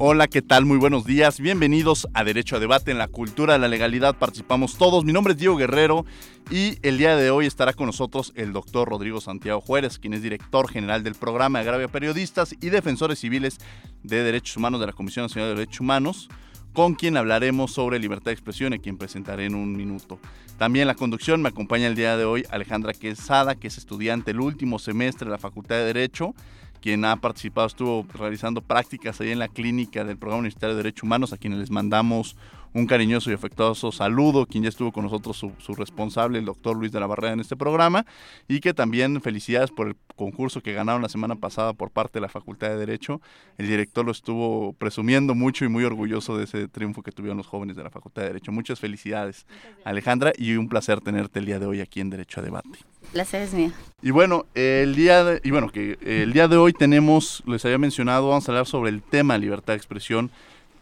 Hola, ¿qué tal? Muy buenos días. Bienvenidos a Derecho a Debate en la Cultura de la Legalidad. Participamos todos. Mi nombre es Diego Guerrero y el día de hoy estará con nosotros el doctor Rodrigo Santiago Juárez, quien es director general del programa de a periodistas y defensores civiles de derechos humanos de la Comisión Nacional de Derechos Humanos, con quien hablaremos sobre libertad de expresión y quien presentaré en un minuto. También la conducción me acompaña el día de hoy Alejandra Quesada, que es estudiante del último semestre de la Facultad de Derecho quien ha participado, estuvo realizando prácticas ahí en la clínica del Programa Universitario de Derechos Humanos, a quienes les mandamos un cariñoso y afectuoso saludo, quien ya estuvo con nosotros su, responsable, el doctor Luis de la Barrera, en este programa, y que también felicidades por el concurso que ganaron la semana pasada por parte de la Facultad de Derecho. El director lo estuvo presumiendo mucho y muy orgulloso de ese triunfo que tuvieron los jóvenes de la Facultad de Derecho. Muchas felicidades, Alejandra, y un placer tenerte el día de hoy aquí en Derecho a Debate. Es. Y bueno, el día de, y bueno, que el día de hoy tenemos, les había mencionado, vamos a hablar sobre el tema libertad de expresión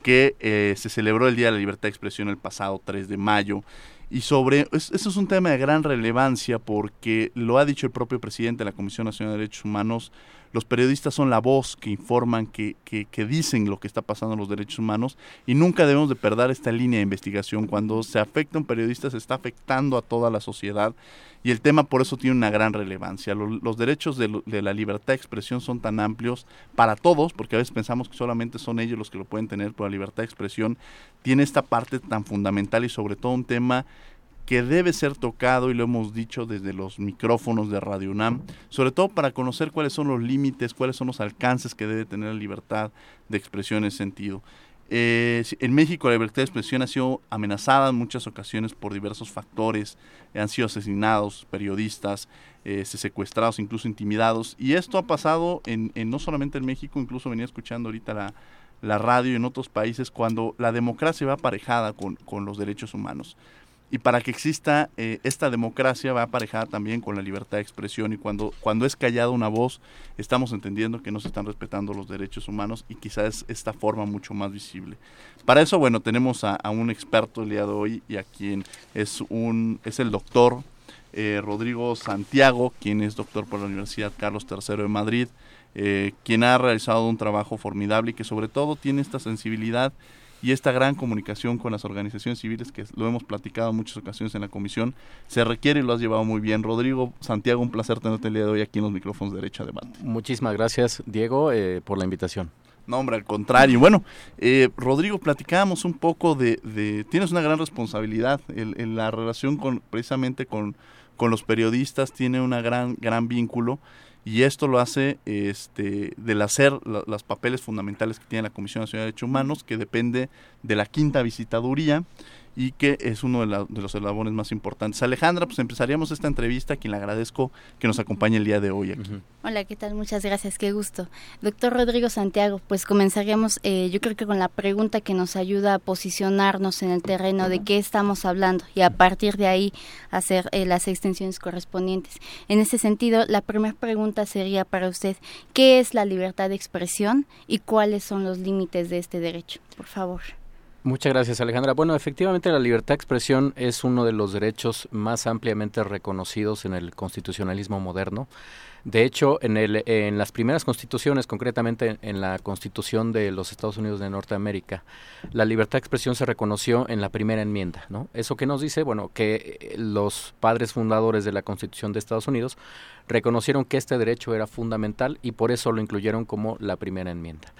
que eh, se celebró el Día de la Libertad de Expresión el pasado 3 de mayo. Y sobre, eso es un tema de gran relevancia porque lo ha dicho el propio presidente de la Comisión Nacional de Derechos Humanos, los periodistas son la voz que informan, que, que, dicen lo que está pasando en los derechos humanos y nunca debemos de perder esta línea de investigación. Cuando se afecta un periodista se está afectando a toda la sociedad y el tema por eso tiene una gran relevancia. Los, derechos de, de, la libertad de expresión son tan amplios para todos, porque a veces pensamos que solamente son ellos los que lo pueden tener, pero la libertad de expresión tiene esta parte tan fundamental y sobre todo un tema que debe ser tocado y lo hemos dicho desde los micrófonos de Radio UNAM, sobre todo para conocer cuáles son los límites, cuáles son los alcances que debe tener la libertad de expresión en ese sentido. Eh, en México la libertad de expresión ha sido amenazada en muchas ocasiones por diversos factores, han sido asesinados periodistas, eh, secuestrados, incluso intimidados, y esto ha pasado en, no solamente en México, incluso venía escuchando ahorita la, la radio en otros países cuando la democracia va aparejada con, con los derechos humanos y para que exista eh, esta democracia va aparejada también con la libertad de expresión y cuando, cuando es callada una voz estamos entendiendo que no se están respetando los derechos humanos y quizás esta forma mucho más visible. Para eso, bueno, tenemos a, un experto el día de hoy y a quien es, un, es el doctor eh, Rodrigo Santiago, quien es doctor por la Universidad Carlos III de Madrid, eh, quien ha realizado un trabajo formidable y que sobre todo tiene esta sensibilidad y esta gran comunicación con las organizaciones civiles que lo hemos platicado en muchas ocasiones en la comisión se requiere y lo has llevado muy bien. Rodrigo, Santiago, un placer tenerte el día de hoy aquí en los micrófonos de Derecha Debate. Muchísimas gracias, Diego, eh, por la invitación. No, hombre, al contrario. Bueno, eh, Rodrigo, platicábamos un poco de, tienes una gran responsabilidad en, la relación con precisamente con, con los periodistas, tiene una gran, gran vínculo y esto lo hace este, del hacer los papeles fundamentales que tiene la Comisión Nacional de Derechos Humanos, que depende de la quinta visitaduría y que es uno de, los eslabones más importantes. Alejandra, pues empezaríamos esta entrevista, quien le agradezco que nos acompañe el día de hoy aquí. Hola, ¿qué tal? Muchas gracias, qué gusto. Doctor Rodrigo Santiago, pues comenzaríamos, eh, yo creo que con la pregunta que nos ayuda a posicionarnos en el terreno de qué estamos hablando y a partir de ahí hacer eh, las extensiones correspondientes. En ese sentido, la primera pregunta sería para usted, ¿qué es la libertad de expresión y cuáles son los límites de este derecho? Por favor. Muchas gracias, Alejandra. Bueno, efectivamente la libertad de expresión es uno de los derechos más ampliamente reconocidos en el constitucionalismo moderno. De hecho, en, el, en las primeras constituciones, concretamente en la Constitución de los Estados Unidos de Norteamérica, la libertad de expresión se reconoció en la primera enmienda. ¿no? ¿Eso que nos dice? Bueno, que eh, los padres fundadores de la Constitución de Estados Unidos reconocieron que este derecho era fundamental y por eso lo incluyeron como la primera enmienda.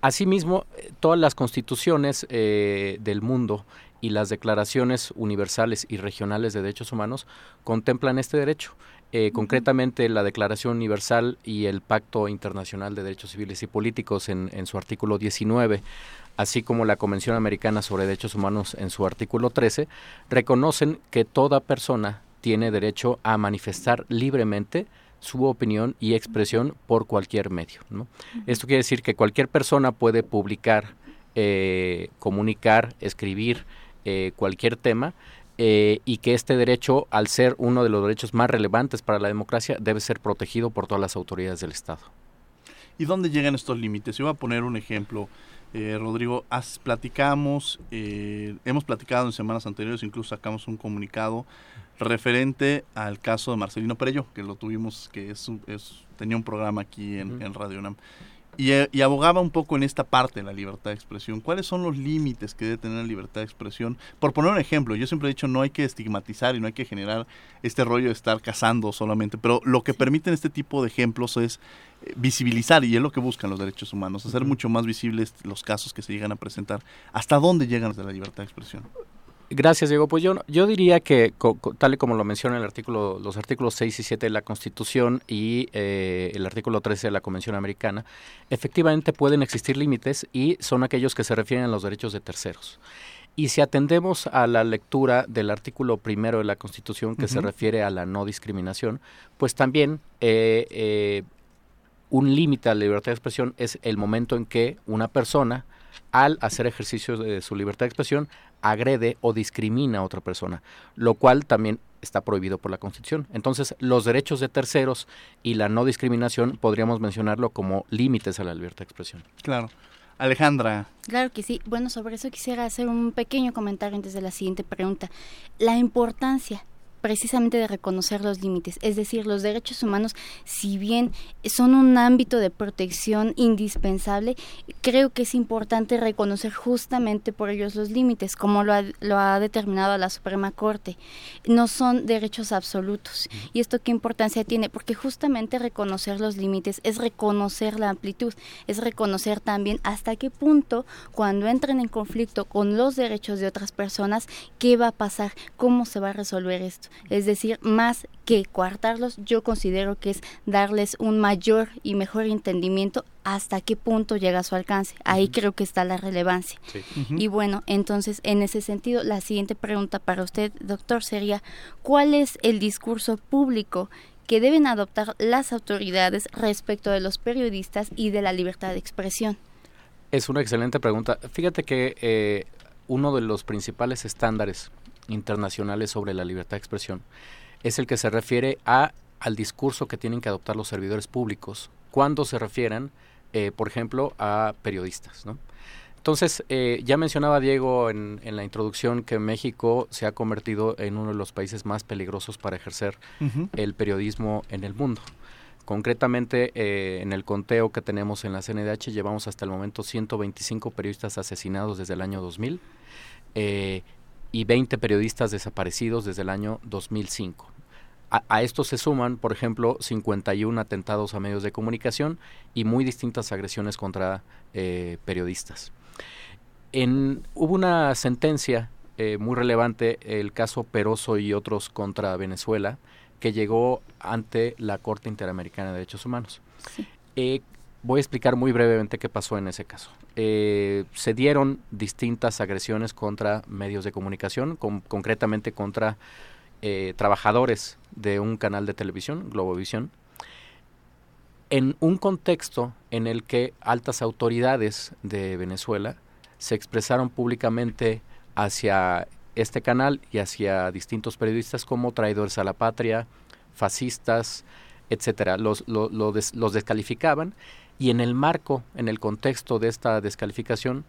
Asimismo, todas las constituciones eh, del mundo y las declaraciones universales y regionales de derechos humanos contemplan este derecho. Eh, concretamente la Declaración Universal y el Pacto Internacional de Derechos Civiles y Políticos en, en, su artículo 19, así como la Convención Americana sobre Derechos Humanos en su artículo 13, reconocen que toda persona tiene derecho a manifestar libremente su opinión y expresión por cualquier medio. Esto quiere decir que cualquier persona puede publicar, eh, comunicar, escribir eh, cualquier tema eh, y que este derecho, al ser uno de los derechos más relevantes para la democracia, debe ser protegido por todas las autoridades del Estado. ¿Y dónde llegan estos límites? Yo voy a poner un ejemplo. Rodrigo, has, platicamos, hemos platicado en semanas anteriores, incluso sacamos un comunicado referente al caso de Marcelino Perello, que lo tuvimos, que es, es tenía un programa aquí en, Radio UNAM. Eh, y, abogaba un poco en esta parte de la libertad de expresión. ¿Cuáles son los límites que debe tener la libertad de expresión? Por poner un ejemplo, yo siempre he dicho no hay que estigmatizar y no hay que generar este rollo de estar cazando solamente, pero lo que permiten este tipo de ejemplos es eh, visibilizar, y es lo que buscan los derechos humanos, hacer mucho más visibles los casos que se llegan a presentar. ¿Hasta dónde llegan de la libertad de expresión? Gracias, Diego. Pues yo, yo diría que, tal y como lo menciona el artículo, los artículos 6 y 7 de la Constitución y eh, el artículo 13 de la Convención Americana, efectivamente pueden existir límites y son aquellos que se refieren a los derechos de terceros. Y si atendemos a la lectura del artículo primero de la Constitución que se refiere a la no discriminación, pues también eh, eh, un límite a la libertad de expresión es el momento en que una persona, al hacer ejercicio de su libertad de expresión, agrede o discrimina a otra persona, lo cual también está prohibido por la Constitución. Entonces, los derechos de terceros y la no discriminación podríamos mencionarlo como límites a la libertad de expresión. Claro. Alejandra. Claro que sí. Bueno, sobre eso quisiera hacer un pequeño comentario antes de la siguiente pregunta. La importancia precisamente de reconocer los límites. Es decir, los derechos humanos, si bien son un ámbito de protección indispensable, creo que es importante reconocer justamente por ellos los límites, como lo ha, lo ha determinado la Suprema Corte. No son derechos absolutos. ¿Y esto qué importancia tiene? Porque justamente reconocer los límites es reconocer la amplitud, es reconocer también hasta qué punto, cuando entren en conflicto con los derechos de otras personas, qué va a pasar, cómo se va a resolver esto. Es decir, más que coartarlos, yo considero que es darles un mayor y mejor entendimiento hasta qué punto llega a su alcance. Ahí creo que está la relevancia. Y bueno, entonces, en ese sentido, la siguiente pregunta para usted, doctor, sería, ¿cuál es el discurso público que deben adoptar las autoridades respecto de los periodistas y de la libertad de expresión? Es una excelente pregunta. Fíjate que eh, uno de los principales estándares internacionales sobre la libertad de expresión es el que se refiere a al discurso que tienen que adoptar los servidores públicos cuando se refieran, eh, por ejemplo, a periodistas. ¿no? Entonces, eh, ya mencionaba Diego en, en, la introducción que México se ha convertido en uno de los países más peligrosos para ejercer el periodismo en el mundo. Concretamente, eh, en el conteo que tenemos en la CNDH, llevamos hasta el momento 125 periodistas asesinados desde el año 2000. Eh, y 20 periodistas desaparecidos desde el año 2005. A, a esto se suman, por ejemplo, 51 atentados a medios de comunicación y muy distintas agresiones contra eh, periodistas. En, hubo una sentencia eh, muy relevante, el caso Peroso y otros contra Venezuela, que llegó ante la Corte Interamericana de Derechos Humanos. Eh, voy a explicar muy brevemente qué pasó en ese caso. Eh, se dieron distintas agresiones contra medios de comunicación, concretamente contra eh, trabajadores de un canal de televisión, Globovisión, en un contexto en el que altas autoridades de Venezuela se expresaron públicamente hacia este canal y hacia distintos periodistas como traidores a la patria, fascistas, etcétera. Los, los descalificaban y en el marco, en el contexto de esta descalificación,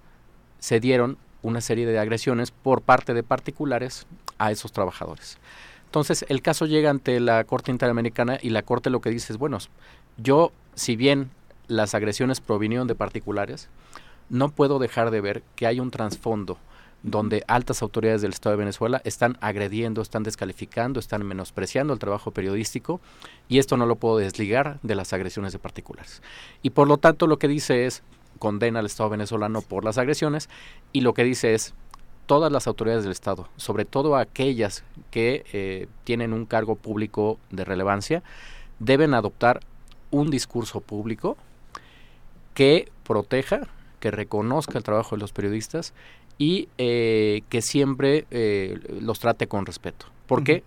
se dieron una serie de agresiones por parte de particulares a esos trabajadores. Entonces, el caso llega ante la Corte Interamericana y la Corte lo que dice es, bueno, yo, si bien las agresiones provinieron de particulares, no puedo dejar de ver que hay un trasfondo donde altas autoridades del Estado de Venezuela están agrediendo, están descalificando, están menospreciando el trabajo periodístico y esto no lo puedo desligar de las agresiones de particulares. Y por lo tanto lo que dice es condena al Estado venezolano por las agresiones y lo que dice es todas las autoridades del Estado, sobre todo aquellas que eh, tienen un cargo público de relevancia, deben adoptar un discurso público que proteja, que reconozca el trabajo de los periodistas y eh, que siempre eh, los trate con respeto. ¿Por qué?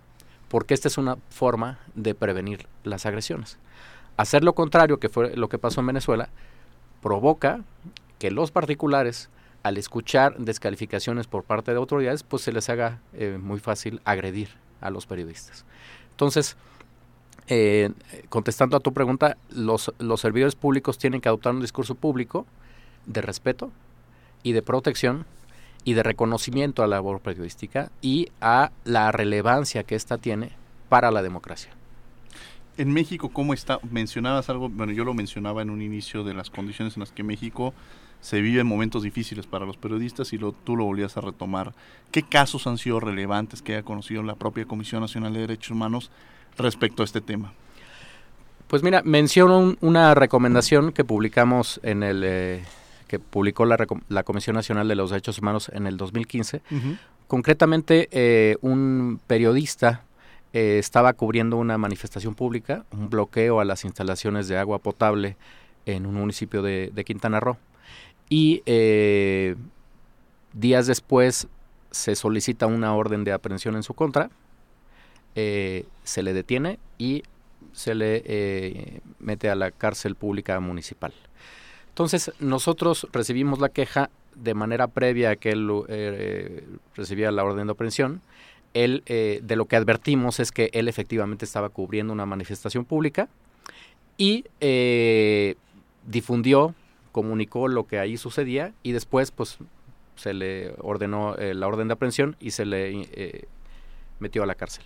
porque esta es una forma de prevenir las agresiones. Hacer lo contrario, que fue lo que pasó en Venezuela, provoca que los particulares, al escuchar descalificaciones por parte de autoridades, pues se les haga eh, muy fácil agredir a los periodistas. Entonces, eh, contestando a tu pregunta, los, los servidores públicos tienen que adoptar un discurso público de respeto y de protección y de reconocimiento a la labor periodística y a la relevancia que ésta tiene para la democracia. En México, ¿cómo está? Mencionabas algo, bueno, yo lo mencionaba en un inicio de las condiciones en las que México se vive en momentos difíciles para los periodistas y lo, tú lo volvías a retomar. ¿Qué casos han sido relevantes que haya conocido la propia Comisión Nacional de Derechos Humanos respecto a este tema? Pues mira, menciono una recomendación que publicamos en el... Eh, que publicó la, la, Comisión Nacional de los Derechos Humanos en el 2015. Concretamente, eh, un periodista eh, estaba cubriendo una manifestación pública, un bloqueo a las instalaciones de agua potable en un municipio de, Quintana Roo. Y eh, días después se solicita una orden de aprehensión en su contra, se le detiene y se le mete a la cárcel pública municipal. Entonces, nosotros recibimos la queja de manera previa a que él eh, recibía la orden de aprehensión. Él, eh, de lo que advertimos es que él efectivamente estaba cubriendo una manifestación pública y eh, difundió, comunicó lo que ahí sucedía y después, pues, se le ordenó la orden de aprehensión y se le metió a la cárcel.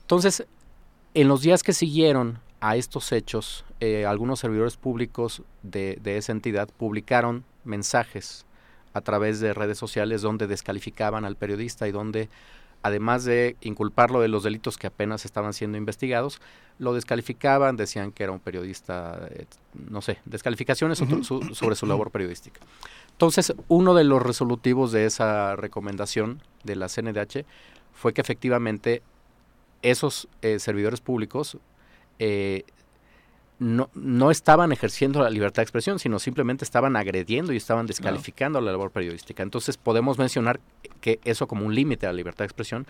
Entonces, en los días que siguieron a estos hechos, eh, algunos servidores públicos de, esa entidad publicaron mensajes a través de redes sociales donde descalificaban al periodista y donde, además de inculparlo de los delitos que apenas estaban siendo investigados, lo descalificaban, decían que era un periodista, eh, no sé, descalificaciones sobre su labor periodística. Entonces, uno de los resolutivos de esa recomendación de la CNDH fue que efectivamente esos eh, servidores públicos eh, no, no estaban ejerciendo la libertad de expresión, sino simplemente estaban agrediendo y estaban descalificando la labor periodística. Entonces podemos mencionar que eso como un límite a la libertad de expresión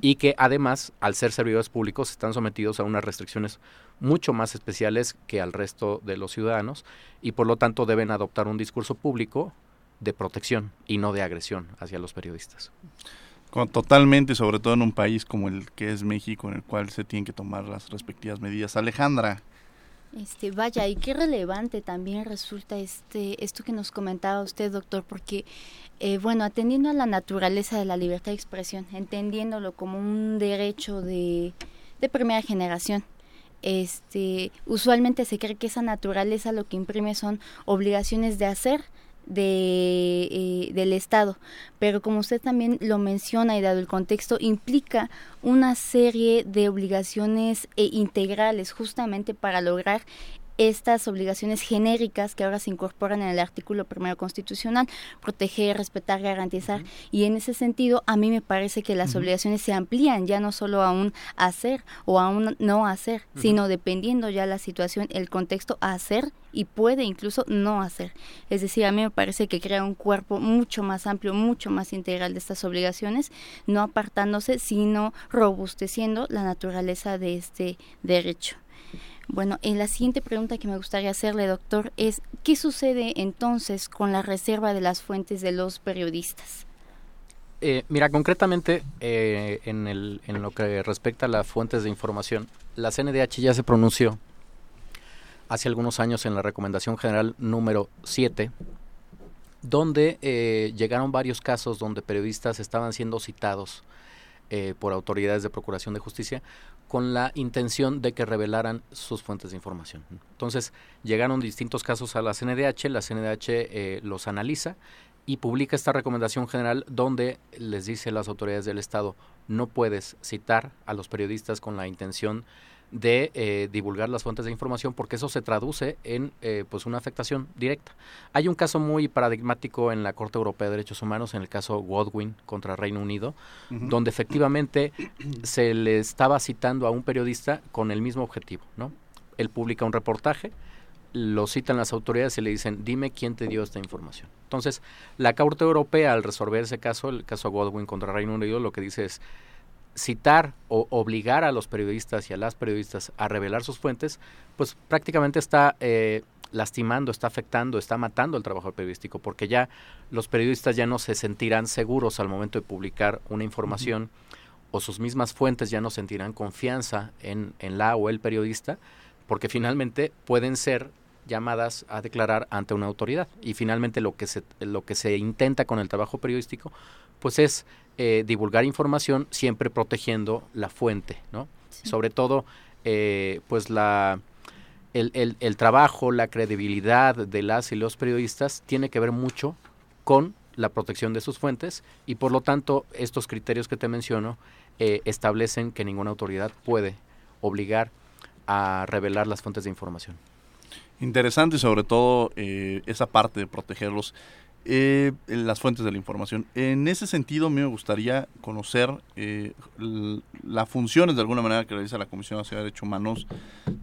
y que además, al ser servidores públicos, están sometidos a unas restricciones mucho más especiales que al resto de los ciudadanos y por lo tanto deben adoptar un discurso público de protección y no de agresión hacia los periodistas. Totalmente, sobre todo en un país como el que es México, en el cual se tienen que tomar las respectivas medidas. Alejandra. Este, vaya, y qué relevante también resulta este, esto que nos comentaba usted, doctor, porque, eh, bueno, atendiendo a la naturaleza de la libertad de expresión, entendiéndolo como un derecho de, de primera generación, este, usualmente se cree que esa naturaleza lo que imprime son obligaciones de hacer, de, eh, del Estado. Pero como usted también lo menciona y dado el contexto, implica una serie de obligaciones eh, integrales justamente para lograr estas obligaciones genéricas que ahora se incorporan en el artículo primero constitucional, proteger, respetar, garantizar. Y en ese sentido, a mí me parece que las obligaciones se amplían ya no solo a un hacer o a un no hacer, sino dependiendo ya la situación, el contexto, a hacer y puede incluso no hacer. Es decir, a mí me parece que crea un cuerpo mucho más amplio, mucho más integral de estas obligaciones, no apartándose, sino robusteciendo la naturaleza de este derecho. Bueno, en la siguiente pregunta que me gustaría hacerle, doctor, es ¿qué sucede entonces con la reserva de las fuentes de los periodistas? Eh, mira, concretamente eh, en, el, en lo que respecta a las fuentes de información, la CNDH ya se pronunció hace algunos años en la Recomendación General número 7, donde eh, llegaron varios casos donde periodistas estaban siendo citados por autoridades de Procuración de Justicia con la intención de que revelaran sus fuentes de información. Entonces, llegaron distintos casos a la CNDH, la CNDH eh, los analiza y publica esta recomendación general donde les dice a las autoridades del Estado, no puedes citar a los periodistas con la intención de eh, divulgar las fuentes de información porque eso se traduce en eh, pues una afectación directa. Hay un caso muy paradigmático en la Corte Europea de Derechos Humanos, en el caso Godwin contra Reino Unido, donde efectivamente se le estaba citando a un periodista con el mismo objetivo, ¿no? Él publica un reportaje, lo citan las autoridades y le dicen, dime quién te dio esta información. Entonces, la Corte Europea, al resolver ese caso, el caso Godwin contra Reino Unido, lo que dice es, citar o obligar a los periodistas y a las periodistas a revelar sus fuentes, pues prácticamente está eh, lastimando, está afectando, está matando el trabajo periodístico, porque ya los periodistas ya no se sentirán seguros al momento de publicar una información o sus mismas fuentes ya no sentirán confianza en, en la o el periodista, porque finalmente pueden ser llamadas a declarar ante una autoridad. Y finalmente lo que se, lo que se intenta con el trabajo periodístico, pues es eh, divulgar información siempre protegiendo la fuente, ¿no? Sobre todo, eh, pues la, el, el, el, trabajo, la credibilidad de las y los periodistas tiene que ver mucho con la protección de sus fuentes y por lo tanto estos criterios que te menciono eh, establecen que ninguna autoridad puede obligar a revelar las fuentes de información. Interesante y sobre todo eh, esa parte de protegerlos, eh, las fuentes de la información. En ese sentido, a mí me gustaría conocer eh, las funciones de alguna manera que realiza la Comisión Nacional de Derechos Humanos.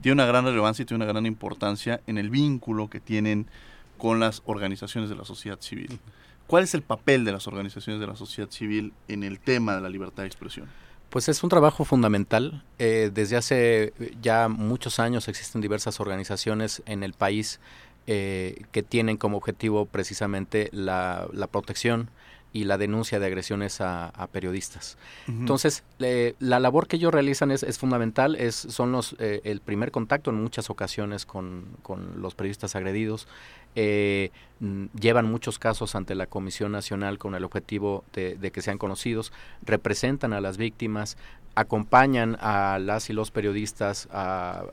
Tiene una gran relevancia y tiene una gran importancia en el vínculo que tienen con las organizaciones de la sociedad civil. ¿Cuál es el papel de las organizaciones de la sociedad civil en el tema de la libertad de expresión? Pues es un trabajo fundamental. Eh, desde hace ya muchos años existen diversas organizaciones en el país eh, que tienen como objetivo precisamente la, la, protección y la denuncia de agresiones a, a periodistas. Uh -huh. Entonces, eh, la labor que ellos realizan es, es fundamental, es, son los, eh, el primer contacto en muchas ocasiones con, con los periodistas agredidos, eh, llevan muchos casos ante la Comisión Nacional con el objetivo de, que sean conocidos, representan a las víctimas, acompañan a las y los periodistas a,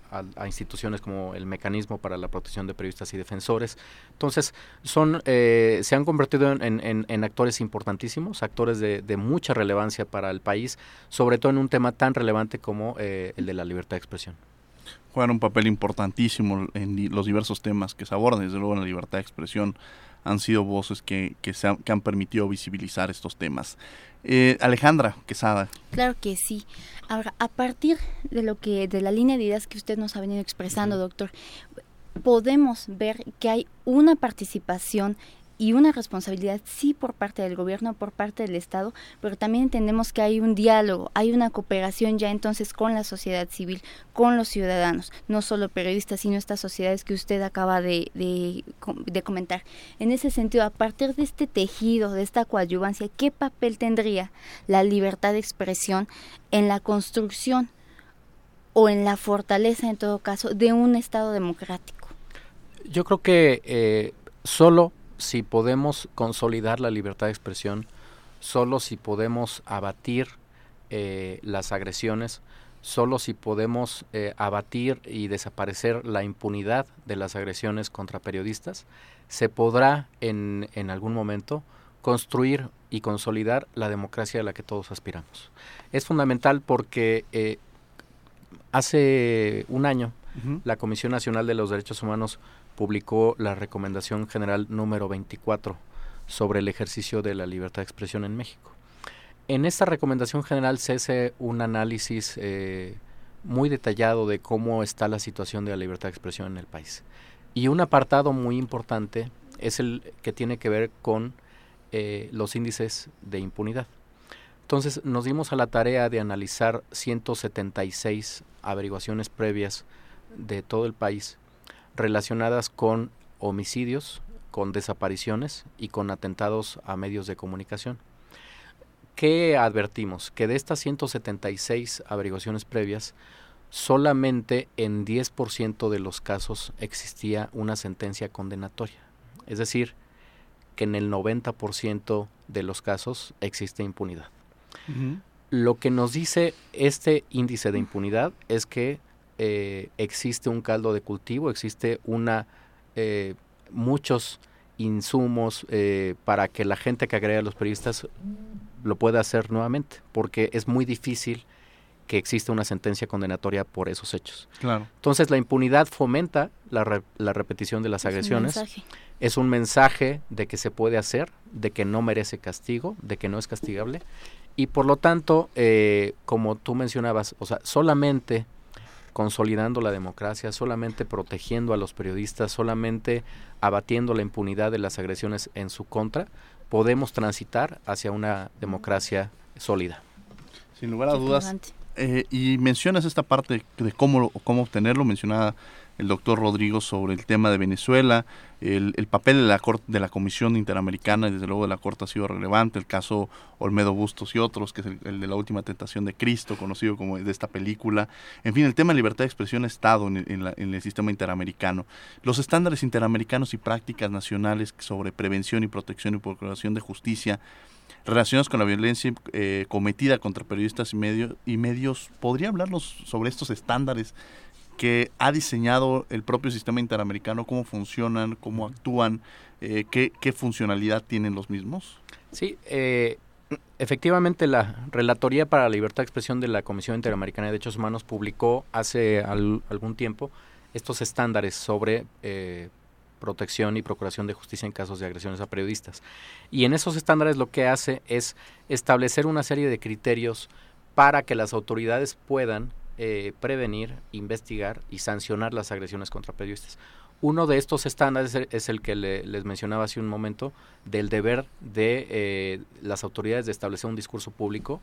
instituciones como el Mecanismo para la Protección de Periodistas y Defensores. Entonces, son, eh, se han convertido en, actores importantísimos, actores de, de, mucha relevancia para el país, sobre todo en un tema tan relevante como eh, el de la libertad de expresión juegan un papel importantísimo en los diversos temas que se abordan, desde luego en la libertad de expresión han sido voces que, que, han, que han, permitido visibilizar estos temas. Eh, Alejandra Quesada. Claro que sí. Ahora, a partir de lo que, de la línea de ideas que usted nos ha venido expresando, doctor, podemos ver que hay una participación y una responsabilidad sí por parte del gobierno, por parte del Estado, pero también entendemos que hay un diálogo, hay una cooperación ya entonces con la sociedad civil, con los ciudadanos, no solo periodistas, sino estas sociedades que usted acaba de, de, comentar. En ese sentido, a partir de este tejido, de esta coadyuvancia, ¿qué papel tendría la libertad de expresión en la construcción o en la fortaleza, en todo caso, de un Estado democrático? Yo creo que eh, solo si podemos consolidar la libertad de expresión, solo si podemos abatir eh, las agresiones, solo si podemos eh, abatir y desaparecer la impunidad de las agresiones contra periodistas, se podrá en, en algún momento construir y consolidar la democracia a la que todos aspiramos. Es fundamental porque eh, hace un año uh -huh. la Comisión Nacional de los Derechos Humanos publicó la Recomendación General número 24 sobre el ejercicio de la libertad de expresión en México. En esta recomendación general se hace un análisis eh, muy detallado de cómo está la situación de la libertad de expresión en el país. Y un apartado muy importante es el que tiene que ver con eh, los índices de impunidad. Entonces nos dimos a la tarea de analizar 176 averiguaciones previas de todo el país relacionadas con homicidios, con desapariciones y con atentados a medios de comunicación. ¿Qué advertimos? Que de estas 176 averiguaciones previas, solamente en 10% de los casos existía una sentencia condenatoria. Es decir, que en el 90% de los casos existe impunidad. Uh -huh. Lo que nos dice este índice de impunidad es que eh, existe un caldo de cultivo, existe una eh, muchos insumos eh, para que la gente que agrega a los periodistas lo pueda hacer nuevamente, porque es muy difícil que exista una sentencia condenatoria por esos hechos. Claro. Entonces la impunidad fomenta la, re la repetición de las es agresiones. Un es un mensaje de que se puede hacer, de que no merece castigo, de que no es castigable. Y por lo tanto, eh, como tú mencionabas, o sea, solamente consolidando la democracia, solamente protegiendo a los periodistas, solamente abatiendo la impunidad de las agresiones en su contra, podemos transitar hacia una democracia sólida. Sin lugar a dudas. Eh, y mencionas esta parte de cómo, cómo obtenerlo, mencionaba el doctor Rodrigo sobre el tema de Venezuela, el, papel de la, de la Comisión Interamericana y desde luego de la Corte ha sido relevante, el caso Olmedo Bustos y otros, que es el, de la última tentación de Cristo, conocido como de esta película. En fin, el tema de libertad de expresión ha estado en, en el sistema interamericano. Los estándares interamericanos y prácticas nacionales sobre prevención y protección y procuración de justicia relacionados con la violencia eh, cometida contra periodistas y, medios y medios. ¿Podría hablarnos sobre estos estándares que ha diseñado el propio sistema interamericano, cómo funcionan, cómo actúan, eh, qué, qué, funcionalidad tienen los mismos? Sí, eh, efectivamente la Relatoría para la Libertad de Expresión de la Comisión Interamericana de Derechos Humanos publicó hace algún tiempo estos estándares sobre eh, protección y procuración de justicia en casos de agresiones a periodistas. Y en esos estándares lo que hace es establecer una serie de criterios para que las autoridades puedan eh, prevenir, investigar y sancionar las agresiones contra periodistas. Uno de estos estándares es el que les mencionaba hace un momento, del deber de eh, las autoridades de establecer un discurso público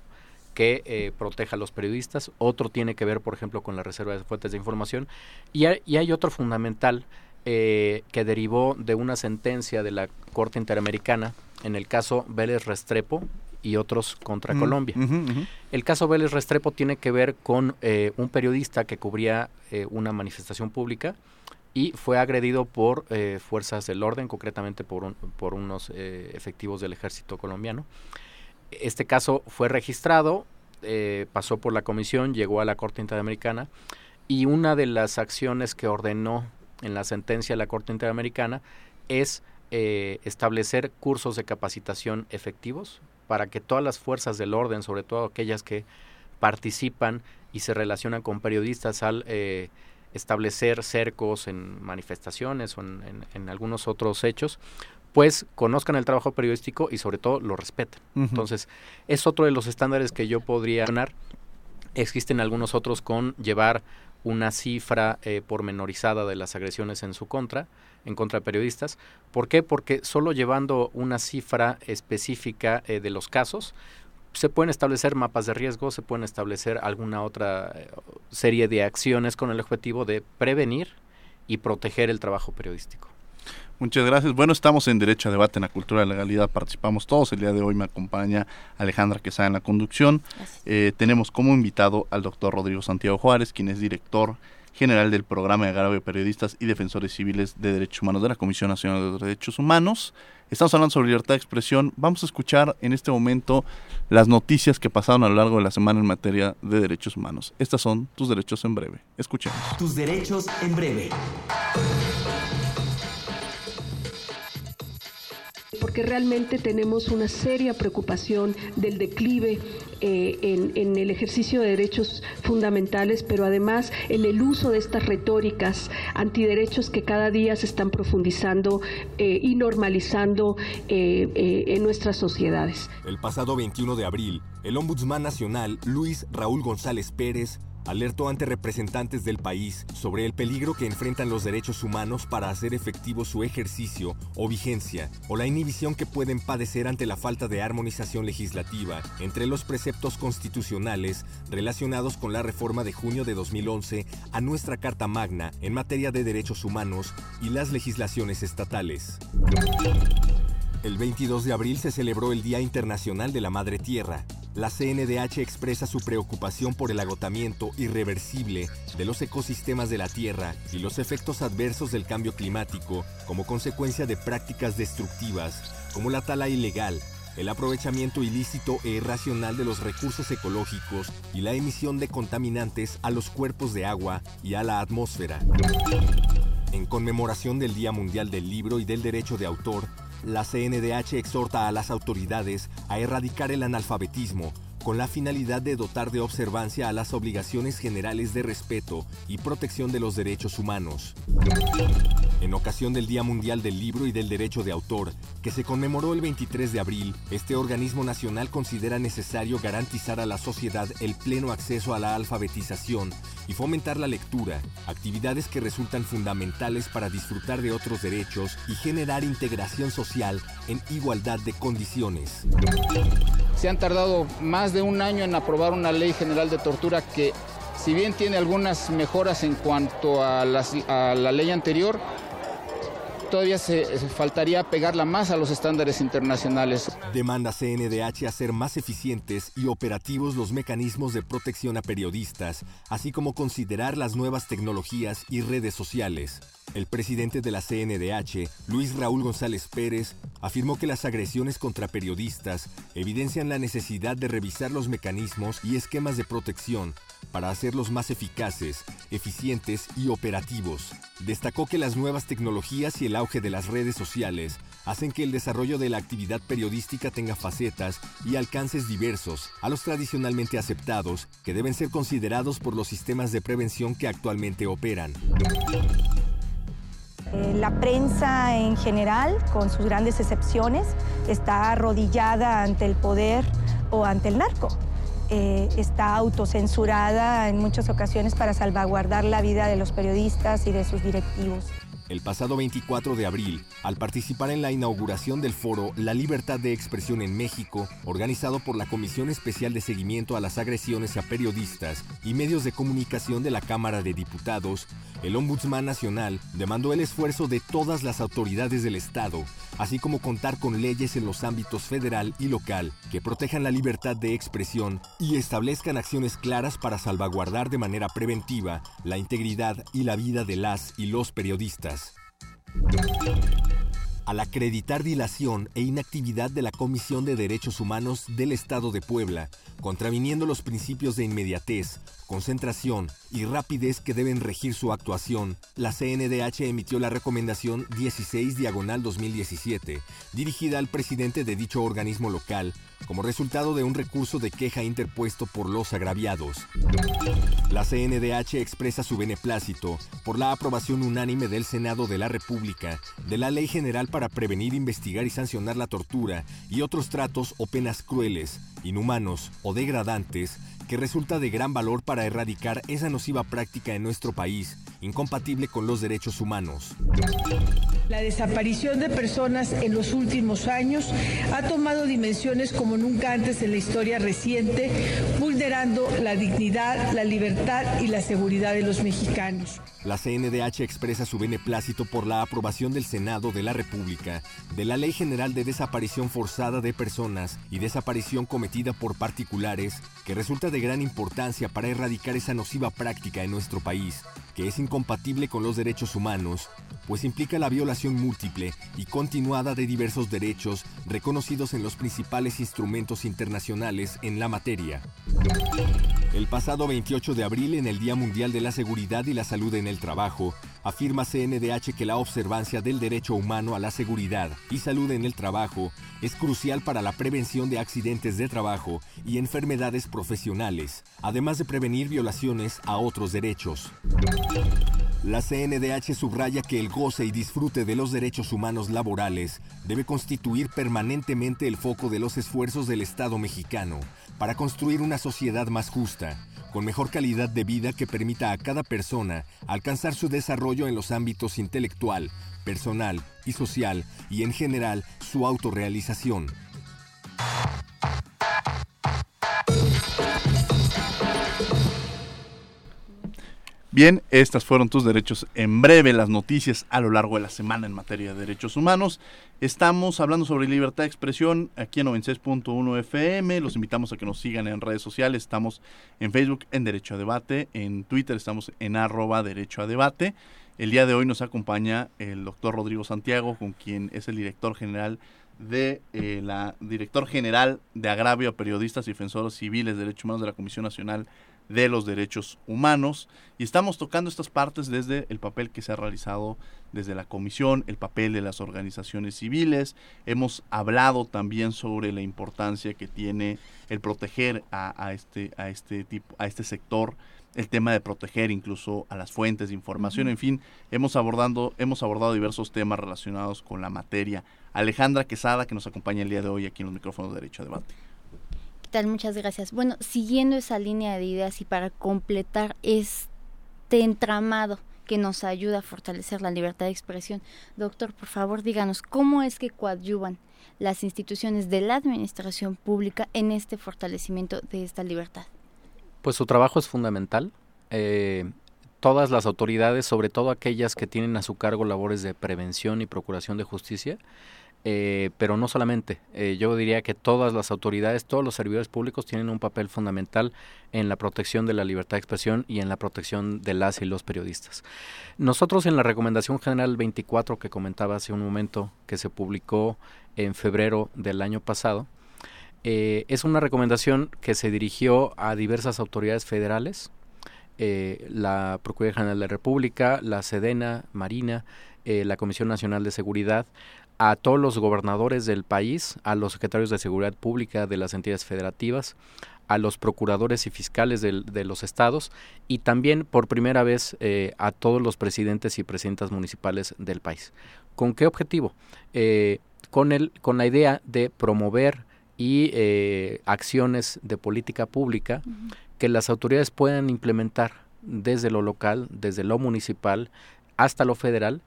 que eh, proteja a los periodistas. Otro tiene que ver, por ejemplo, con la reserva de fuentes de información. Y hay, otro fundamental que derivó de una sentencia de la Corte Interamericana en el caso Vélez Restrepo y otros contra Colombia. El caso Vélez Restrepo tiene que ver con eh, un periodista que cubría eh, una manifestación pública y fue agredido por eh, fuerzas del orden, concretamente por, por unos efectivos del ejército colombiano. Este caso fue registrado, pasó por la comisión, llegó a la Corte Interamericana y una de las acciones que ordenó en la sentencia de la Corte Interamericana es establecer cursos de capacitación efectivos para que todas las fuerzas del orden, sobre todo aquellas que participan y se relacionan con periodistas al eh, establecer cercos en manifestaciones o en, algunos otros hechos, pues conozcan el trabajo periodístico y sobre todo lo respeten. Entonces, es otro de los estándares que yo podría ganar. Existen algunos otros con llevar una cifra eh, pormenorizada de las agresiones en su contra, en contra de periodistas. ¿Por qué? Porque solo llevando una cifra específica eh, de los casos, se pueden establecer mapas de riesgo, se pueden establecer alguna otra eh, serie de acciones con el objetivo de prevenir y proteger el trabajo periodístico. Muchas gracias. Bueno, estamos en Derecho a Debate en la Cultura de la Legalidad. Participamos todos. El día de hoy me acompaña Alejandra Quesada en la conducción. Eh, tenemos como invitado al doctor Rodrigo Santiago Juárez, quien es director general del Programa de Agravio de Periodistas y Defensores Civiles de Derechos Humanos de la Comisión Nacional de Derechos Humanos. Estamos hablando sobre libertad de expresión. Vamos a escuchar en este momento las noticias que pasaron a lo largo de la semana en materia de derechos humanos. Estas son tus derechos en breve. Escuchemos. Tus derechos en breve. Porque realmente tenemos una seria preocupación del declive eh, en, el ejercicio de derechos fundamentales, pero además en el uso de estas retóricas antiderechos que cada día se están profundizando eh, y normalizando eh, en nuestras sociedades. El pasado 21 de abril, el Ombudsman Nacional, Luis Raúl González Pérez, alertó ante representantes del país sobre el peligro que enfrentan los derechos humanos para hacer efectivo su ejercicio o vigencia, o la inhibición que pueden padecer ante la falta de armonización legislativa entre los preceptos constitucionales relacionados con la reforma de junio de 2011 a nuestra Carta Magna en materia de derechos humanos y las legislaciones estatales. El 22 de abril se celebró el Día Internacional de la Madre Tierra, la CNDH expresa su preocupación por el agotamiento irreversible de los ecosistemas de la Tierra y los efectos adversos del cambio climático como consecuencia de prácticas destructivas como la tala ilegal, el aprovechamiento ilícito e irracional de los recursos ecológicos y la emisión de contaminantes a los cuerpos de agua y a la atmósfera. En conmemoración del Día Mundial del Libro y del Derecho de Autor, la CNDH exhorta a las autoridades a erradicar el analfabetismo con la finalidad de dotar de observancia a las obligaciones generales de respeto y protección de los derechos humanos. En ocasión del Día Mundial del Libro y del Derecho de Autor, que se conmemoró el 23 de abril, este organismo nacional considera necesario garantizar a la sociedad el pleno acceso a la alfabetización y fomentar la lectura, actividades que resultan fundamentales para disfrutar de otros derechos y generar integración social en igualdad de condiciones. se han tardado más de un año en aprobar una ley general de tortura que si bien tiene algunas mejoras en cuanto a, a la ley anterior, todavía se, faltaría pegarla más a los estándares internacionales. Demanda CNDH hacer más eficientes y operativos los mecanismos de protección a periodistas, así como considerar las nuevas tecnologías y redes sociales. El presidente de la CNDH, Luis Raúl González Pérez, afirmó que las agresiones contra periodistas evidencian la necesidad de revisar los mecanismos y esquemas de protección para hacerlos más eficaces, eficientes y operativos. Destacó que las nuevas tecnologías y el auge de las redes sociales hacen que el desarrollo de la actividad periodística tenga facetas y alcances diversos a los tradicionalmente aceptados que deben ser considerados por los sistemas de prevención que actualmente operan. Eh, la prensa en general, con sus grandes excepciones, está arrodillada ante el poder o ante el narco. Eh, está autocensurada en muchas ocasiones para salvaguardar la vida de los periodistas y de sus directivos. El pasado 24 de abril, al participar en la inauguración del foro La Libertad de Expresión en México, organizado por la Comisión Especial de Seguimiento a las Agresiones a Periodistas y Medios de Comunicación de la Cámara de Diputados, el Ombudsman Nacional demandó el esfuerzo de todas las autoridades del Estado, así como contar con leyes en los ámbitos federal y local que protejan la libertad de expresión y establezcan acciones claras para salvaguardar de manera preventiva la integridad y la vida de las y los periodistas. Al acreditar dilación e inactividad de la Comisión de Derechos Humanos del Estado de Puebla, contraviniendo los principios de inmediatez, concentración y rapidez que deben regir su actuación, la CNDH emitió la recomendación 16 diagonal 2017, dirigida al presidente de dicho organismo local, como resultado de un recurso de queja interpuesto por los agraviados. La CNDH expresa su beneplácito por la aprobación unánime del Senado de la República de la Ley General para prevenir, investigar y sancionar la tortura y otros tratos o penas crueles, inhumanos o degradantes que resulta de gran valor para erradicar esa nociva práctica en nuestro país, incompatible con los derechos humanos. La desaparición de personas en los últimos años ha tomado dimensiones como nunca antes en la historia reciente, vulnerando la dignidad, la libertad y la seguridad de los mexicanos. La CNDH expresa su beneplácito por la aprobación del Senado de la República de la Ley General de Desaparición Forzada de Personas y Desaparición Cometida por Particulares, que resulta de gran importancia para erradicar esa nociva práctica en nuestro país, que es incompatible con los derechos humanos, pues implica la violación múltiple y continuada de diversos derechos reconocidos en los principales instrumentos internacionales en la materia. El pasado 28 de abril, en el Día Mundial de la Seguridad y la Salud en el Trabajo, afirma CNDH que la observancia del derecho humano a la seguridad y salud en el trabajo es crucial para la prevención de accidentes de trabajo y enfermedades profesionales, además de prevenir violaciones a otros derechos. La CNDH subraya que el goce y disfrute de los derechos humanos laborales debe constituir permanentemente el foco de los esfuerzos del Estado mexicano para construir una sociedad más justa, con mejor calidad de vida que permita a cada persona alcanzar su desarrollo en los ámbitos intelectual, personal y social y en general su autorrealización. Bien, estas fueron tus derechos en breve, las noticias a lo largo de la semana en materia de derechos humanos. Estamos hablando sobre libertad de expresión aquí en 96.1 FM. Los invitamos a que nos sigan en redes sociales. Estamos en Facebook en Derecho a Debate, en Twitter estamos en arroba Derecho a Debate. El día de hoy nos acompaña el doctor Rodrigo Santiago, con quien es el director general de eh, la director general de agravio a periodistas y defensores civiles de derechos humanos de la Comisión Nacional de los derechos humanos y estamos tocando estas partes desde el papel que se ha realizado desde la comisión, el papel de las organizaciones civiles, hemos hablado también sobre la importancia que tiene el proteger a, este a este tipo a este sector el tema de proteger incluso a las fuentes de información, en fin, hemos abordando hemos abordado diversos temas relacionados con la materia. Alejandra Quesada que nos acompaña el día de hoy aquí en los micrófonos de Derecho a Debate. Muchas gracias. Bueno, siguiendo esa línea de ideas y para completar este entramado que nos ayuda a fortalecer la libertad de expresión. Doctor, por favor, díganos, ¿cómo es que coadyuvan las instituciones de la administración pública en este fortalecimiento de esta libertad? Pues su trabajo es fundamental. Eh, todas las autoridades, sobre todo aquellas que tienen a su cargo labores de prevención y procuración de justicia, eh, pero no solamente. Eh, yo diría que todas las autoridades, todos los servidores públicos tienen un papel fundamental en la protección de la libertad de expresión y en la protección de las y los periodistas. Nosotros en la Recomendación General 24 que comentaba hace un momento, que se publicó en febrero del año pasado, eh, es una recomendación que se dirigió a diversas autoridades federales, la Procuraduría General de la República, la Sedena, Marina, la Comisión Nacional de Seguridad, a todos los gobernadores del país, a los secretarios de Seguridad Pública de las entidades federativas, a los procuradores y fiscales de los estados y también por primera vez eh, a todos los presidentes y presidentas municipales del país. ¿Con qué objetivo? con, el, con la idea de promover y acciones de política pública que las autoridades puedan implementar desde lo local, desde lo municipal hasta lo federal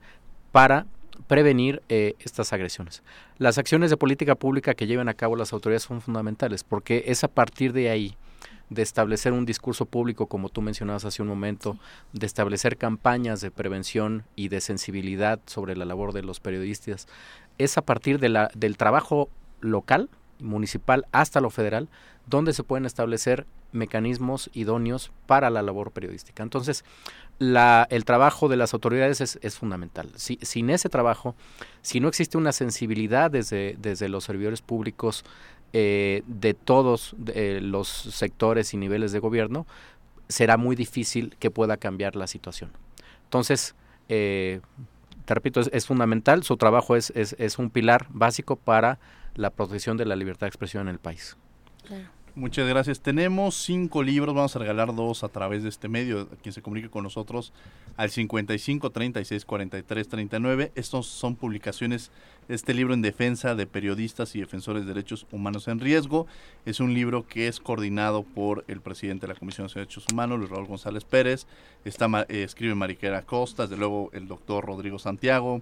para prevenir eh, estas agresiones. Las acciones de política pública que lleven a cabo las autoridades son fundamentales porque es a partir de ahí de establecer un discurso público, como tú mencionabas hace un momento, de establecer campañas de prevención y de sensibilidad sobre la labor de los periodistas, es a partir del trabajo local, municipal, hasta lo federal, donde se pueden establecer mecanismos idóneos para la labor periodística. Entonces, la, el trabajo de las autoridades es, fundamental. Si, sin ese trabajo, si no existe una sensibilidad desde, desde los servidores públicos eh, de todos los sectores y niveles de gobierno, será muy difícil que pueda cambiar la situación. Entonces, eh, te repito, es, fundamental, su trabajo es, es, es, un pilar básico para la protección de la libertad de expresión en el país. Muchas gracias. Tenemos cinco libros, vamos a regalar dos a través de este medio, quien se comunique con nosotros al 55 36 43 39. Estos son publicaciones, este libro en defensa de periodistas y defensores de derechos humanos en riesgo. Es un libro que es coordinado por el presidente de la Comisión de Derechos Humanos, Luis Raúl González Pérez. Está, eh, escribe Mariquera Costa, desde luego el doctor Rodrigo Santiago,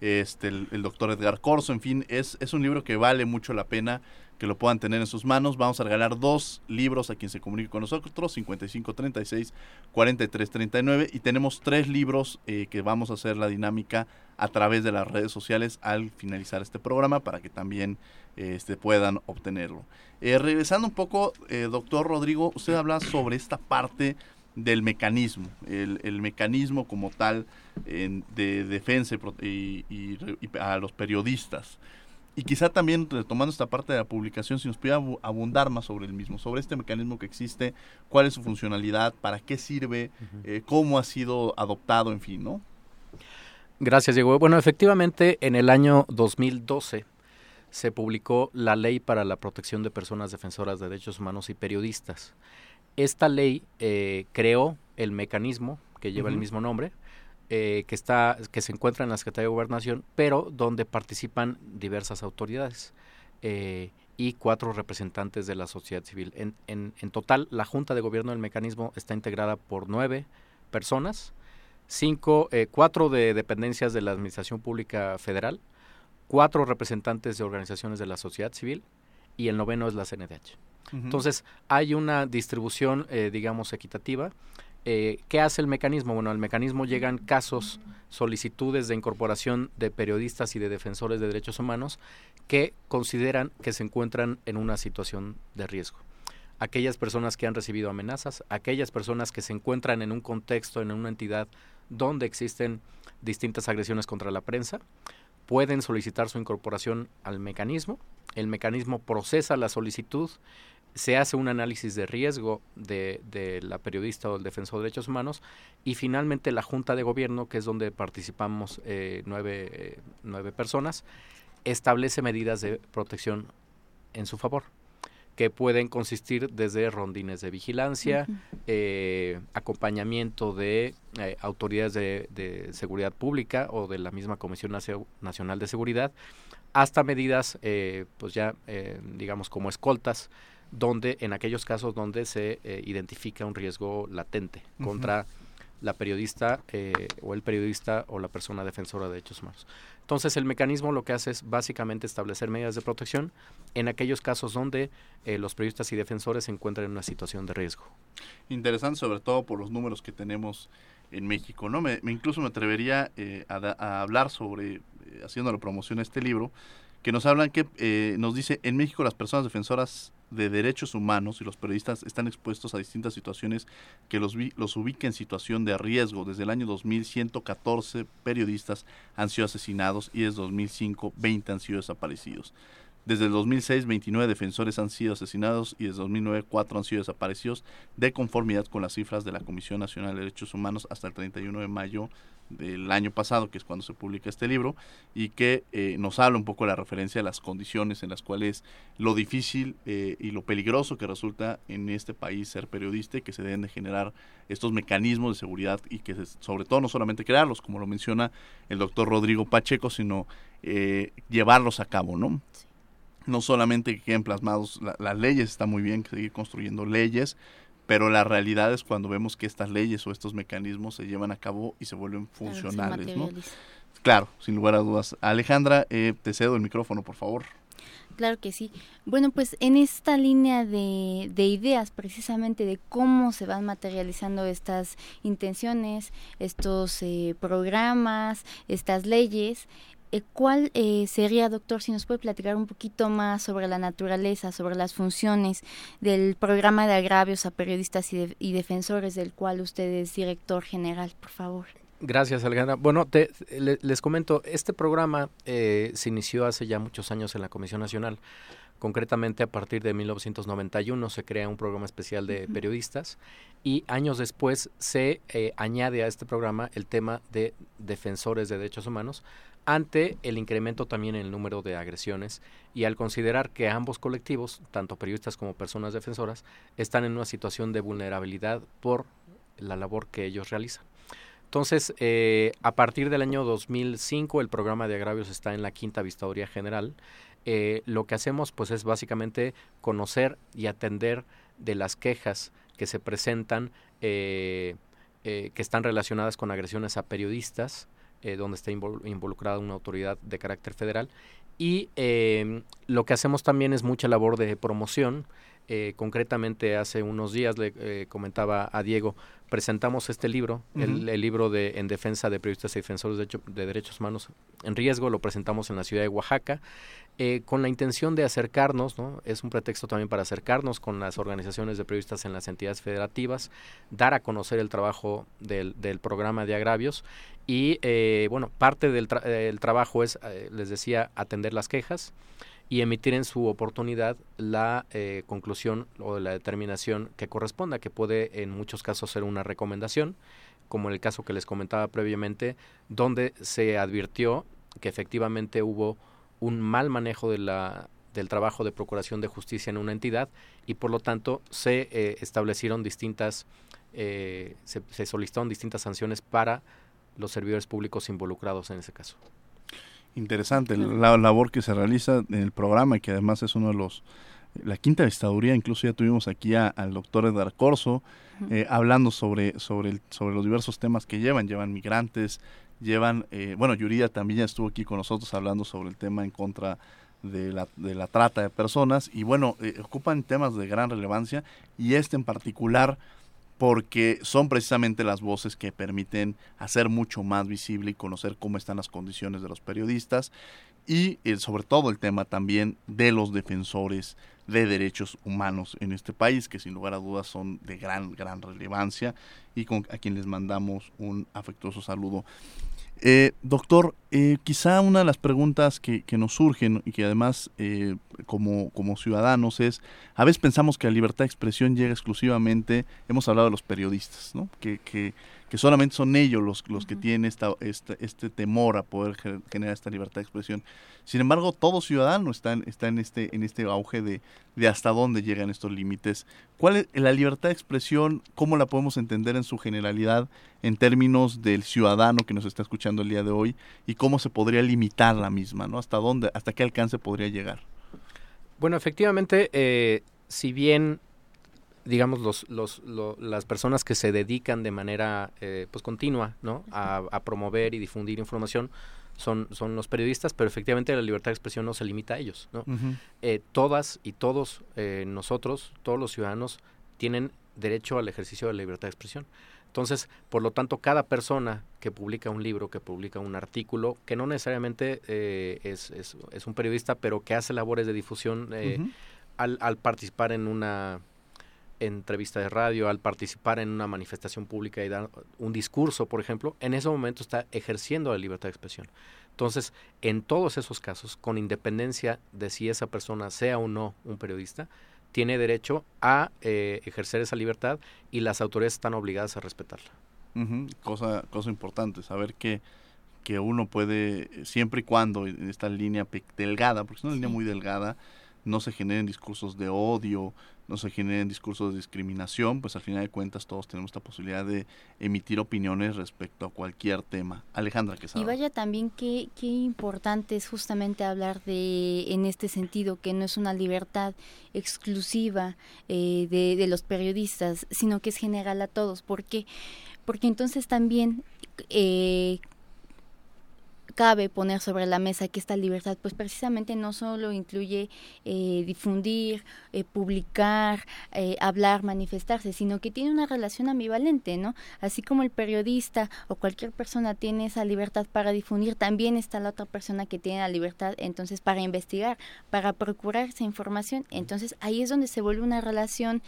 este, el, el doctor Edgar Corso, en fin, es, es un libro que vale mucho la pena que lo puedan tener en sus manos. Vamos a regalar dos libros a quien se comunique con nosotros, 55 36 43 39 y tenemos tres libros eh, que vamos a hacer la dinámica a través de las redes sociales al finalizar este programa para que también este, puedan obtenerlo. Eh, regresando un poco, eh, doctor Rodrigo, usted habla sobre esta parte del mecanismo, el, mecanismo como tal de defensa y, y a los periodistas. Y quizá también retomando esta parte de la publicación, si nos pudiera abundar más sobre el mismo, sobre este mecanismo que existe, cuál es su funcionalidad, para qué sirve, eh, cómo ha sido adoptado, en fin, ¿no? Gracias, Diego. Bueno, efectivamente, en el año 2012 se publicó la Ley para la Protección de Personas Defensoras de Derechos Humanos y Periodistas. Esta ley eh, creó el mecanismo que lleva el mismo nombre, eh, que, está, que se encuentra en la Secretaría de Gobernación, pero donde participan diversas autoridades eh, y cuatro representantes de la sociedad civil. En, en, total, la Junta de Gobierno del mecanismo está integrada por nueve personas, cinco, eh, cuatro de dependencias de la Administración Pública Federal, cuatro representantes de organizaciones de la sociedad civil y el noveno es la CNDH. Entonces, hay una distribución, digamos, equitativa eh, ¿Qué hace el mecanismo? Bueno, al mecanismo llegan casos, solicitudes de incorporación de periodistas y de defensores de derechos humanos que consideran que se encuentran en una situación de riesgo. Aquellas personas que han recibido amenazas, aquellas personas que se encuentran en un contexto, en una entidad donde existen distintas agresiones contra la prensa, pueden solicitar su incorporación al mecanismo. El mecanismo procesa la solicitud se hace un análisis de riesgo de, de, la periodista o el defensor de derechos humanos y finalmente la Junta de Gobierno, que es donde participamos eh, nueve, nueve, personas, establece medidas de protección en su favor que pueden consistir desde rondines de vigilancia, eh, acompañamiento de eh, autoridades de, de, seguridad pública o de la misma Comisión Nacional de Seguridad, hasta medidas, pues ya, digamos, como escoltas, donde en aquellos casos donde se eh, identifica un riesgo latente contra la periodista eh, o el periodista o la persona defensora de derechos humanos. Entonces el mecanismo lo que hace es básicamente establecer medidas de protección en aquellos casos donde eh, los periodistas y defensores se encuentran en una situación de riesgo. Interesante sobre todo por los números que tenemos en México, ¿no? Me, incluso me atrevería eh, a, hablar sobre, eh, haciendo la promoción de este libro, que nos hablan que eh, nos dice en México las personas defensoras de derechos humanos y los periodistas están expuestos a distintas situaciones que los, los ubica en situación de riesgo. Desde el año 2114 periodistas han sido asesinados y desde 2005 20 han sido desaparecidos. Desde el 2006, 29 defensores han sido asesinados y desde 2009, 4 han sido desaparecidos de conformidad con las cifras de la Comisión Nacional de Derechos Humanos hasta el 31 de mayo del año pasado, que es cuando se publica este libro, y que eh, nos habla un poco de la referencia a las condiciones en las cuales lo difícil eh, y lo peligroso que resulta en este país ser periodista y que se deben de generar estos mecanismos de seguridad y que sobre todo no solamente crearlos, como lo menciona el doctor Rodrigo Pacheco, sino eh, llevarlos a cabo, ¿no? No solamente que queden plasmados, las leyes está muy bien, que seguir construyendo leyes, pero la realidad es cuando vemos que estas leyes o estos mecanismos se llevan a cabo y se vuelven funcionales, ¿no? Claro, sin lugar a dudas. Alejandra, eh, te cedo el micrófono, por favor. Claro que sí. Bueno, pues en esta línea de, de, ideas precisamente de cómo se van materializando estas intenciones, estos eh, programas, estas leyes, ¿Cuál eh, sería, doctor, si nos puede platicar un poquito más sobre la naturaleza, sobre las funciones del programa de agravios a periodistas y, defensores del cual usted es director general, por favor? Gracias, Alejandra. Bueno, te, les comento, este programa eh, se inició hace ya muchos años en la Comisión Nacional. Concretamente, a partir de 1991 se crea un programa especial de periodistas y años después se añade a este programa el tema de defensores de derechos humanos, ante el incremento también en el número de agresiones y al considerar que ambos colectivos, tanto periodistas como personas defensoras, están en una situación de vulnerabilidad por la labor que ellos realizan. Entonces, eh, a partir del año 2005, el programa de agravios está en la quinta vistaduría general. Eh, lo que hacemos, pues, es básicamente conocer y atender de las quejas que se presentan, eh, que están relacionadas con agresiones a periodistas, eh, donde está involucrada una autoridad de carácter federal. Y em, lo que hacemos también es mucha labor de promoción. Eh, concretamente, hace unos días le eh, comentaba a Diego, presentamos este libro, el, libro de En defensa de periodistas y defensores de, de, derechos humanos en riesgo, lo presentamos en la ciudad de Oaxaca. Eh, con la intención de acercarnos, ¿no? es un pretexto también para acercarnos con las organizaciones de periodistas en las entidades federativas, dar a conocer el trabajo del, del programa de agravios y, eh, bueno, parte del trabajo es, eh, les decía, atender las quejas y emitir en su oportunidad la conclusión o la determinación que corresponda, que puede en muchos casos ser una recomendación, como en el caso que les comentaba previamente, donde se advirtió que efectivamente hubo un mal manejo de la, del trabajo de procuración de justicia en una entidad y por lo tanto se eh, establecieron distintas, eh, se, solicitaron distintas sanciones para los servidores públicos involucrados en ese caso. Interesante la labor que se realiza en el programa y que además es uno de los la quinta estaduría, incluso ya tuvimos aquí al doctor Edgar Corso eh, hablando sobre, sobre, el, sobre los diversos temas que llevan, llevan migrantes, llevan, eh, bueno, Yuridia también ya estuvo aquí con nosotros hablando sobre el tema en contra de la, de la trata de personas y bueno, eh, ocupan temas de gran relevancia y este en particular porque son precisamente las voces que permiten hacer mucho más visible y conocer cómo están las condiciones de los periodistas y eh, sobre todo el tema también de los defensores de derechos humanos en este país, que sin lugar a dudas son de gran, gran relevancia y con, a quien les mandamos un afectuoso saludo. Eh, doctor, eh, quizá una de las preguntas que, que, nos surgen y que además eh, como, como ciudadanos es, a veces pensamos que la libertad de expresión llega exclusivamente, hemos hablado de los periodistas, ¿no? que, que que solamente son ellos los, los que tienen esta, este temor a poder generar esta libertad de expresión. Sin embargo, todo ciudadano está en, está en, este, en este auge de, de hasta dónde llegan estos límites. ¿Cuál es la libertad de expresión? ¿Cómo la podemos entender en su generalidad en términos del ciudadano que nos está escuchando el día de hoy? ¿Y cómo se podría limitar la misma? ¿no? ¿Hasta dónde, hasta qué alcance podría llegar? Bueno, efectivamente, eh, si bien digamos, los, los, las personas que se dedican de manera eh, pues continua ¿no? a, promover y difundir información son, son los periodistas, pero efectivamente la libertad de expresión no se limita a ellos. ¿no? Eh, todas y todos eh, nosotros, todos los ciudadanos, tienen derecho al ejercicio de la libertad de expresión. Entonces, por lo tanto, cada persona que publica un libro, que publica un artículo, que no necesariamente es, es, es, un periodista, pero que hace labores de difusión al, al participar en una entrevista de radio, al participar en una manifestación pública y dar un discurso, por ejemplo, en ese momento está ejerciendo la libertad de expresión. Entonces, en todos esos casos, con independencia de si esa persona sea o no un periodista, tiene derecho a eh, ejercer esa libertad y las autoridades están obligadas a respetarla. Cosa, cosa importante, saber que, que uno puede, siempre y cuando en esta línea delgada, porque es una línea muy delgada, no se generen discursos de odio, no se generen discursos de discriminación, pues al final de cuentas todos tenemos la posibilidad de emitir opiniones respecto a cualquier tema. Alejandra Y vaya también qué, qué importante es justamente hablar de, en este sentido, que no es una libertad exclusiva eh, de, de los periodistas, sino que es general a todos. ¿Por qué? Porque entonces también... Eh, cabe poner sobre la mesa que esta libertad pues precisamente no solo incluye eh, difundir, eh, publicar, eh, hablar, manifestarse, sino que tiene una relación ambivalente, ¿no? Así como el periodista o cualquier persona tiene esa libertad para difundir, también está la otra persona que tiene la libertad entonces para investigar, para procurar esa información. Entonces ahí es donde se vuelve una relación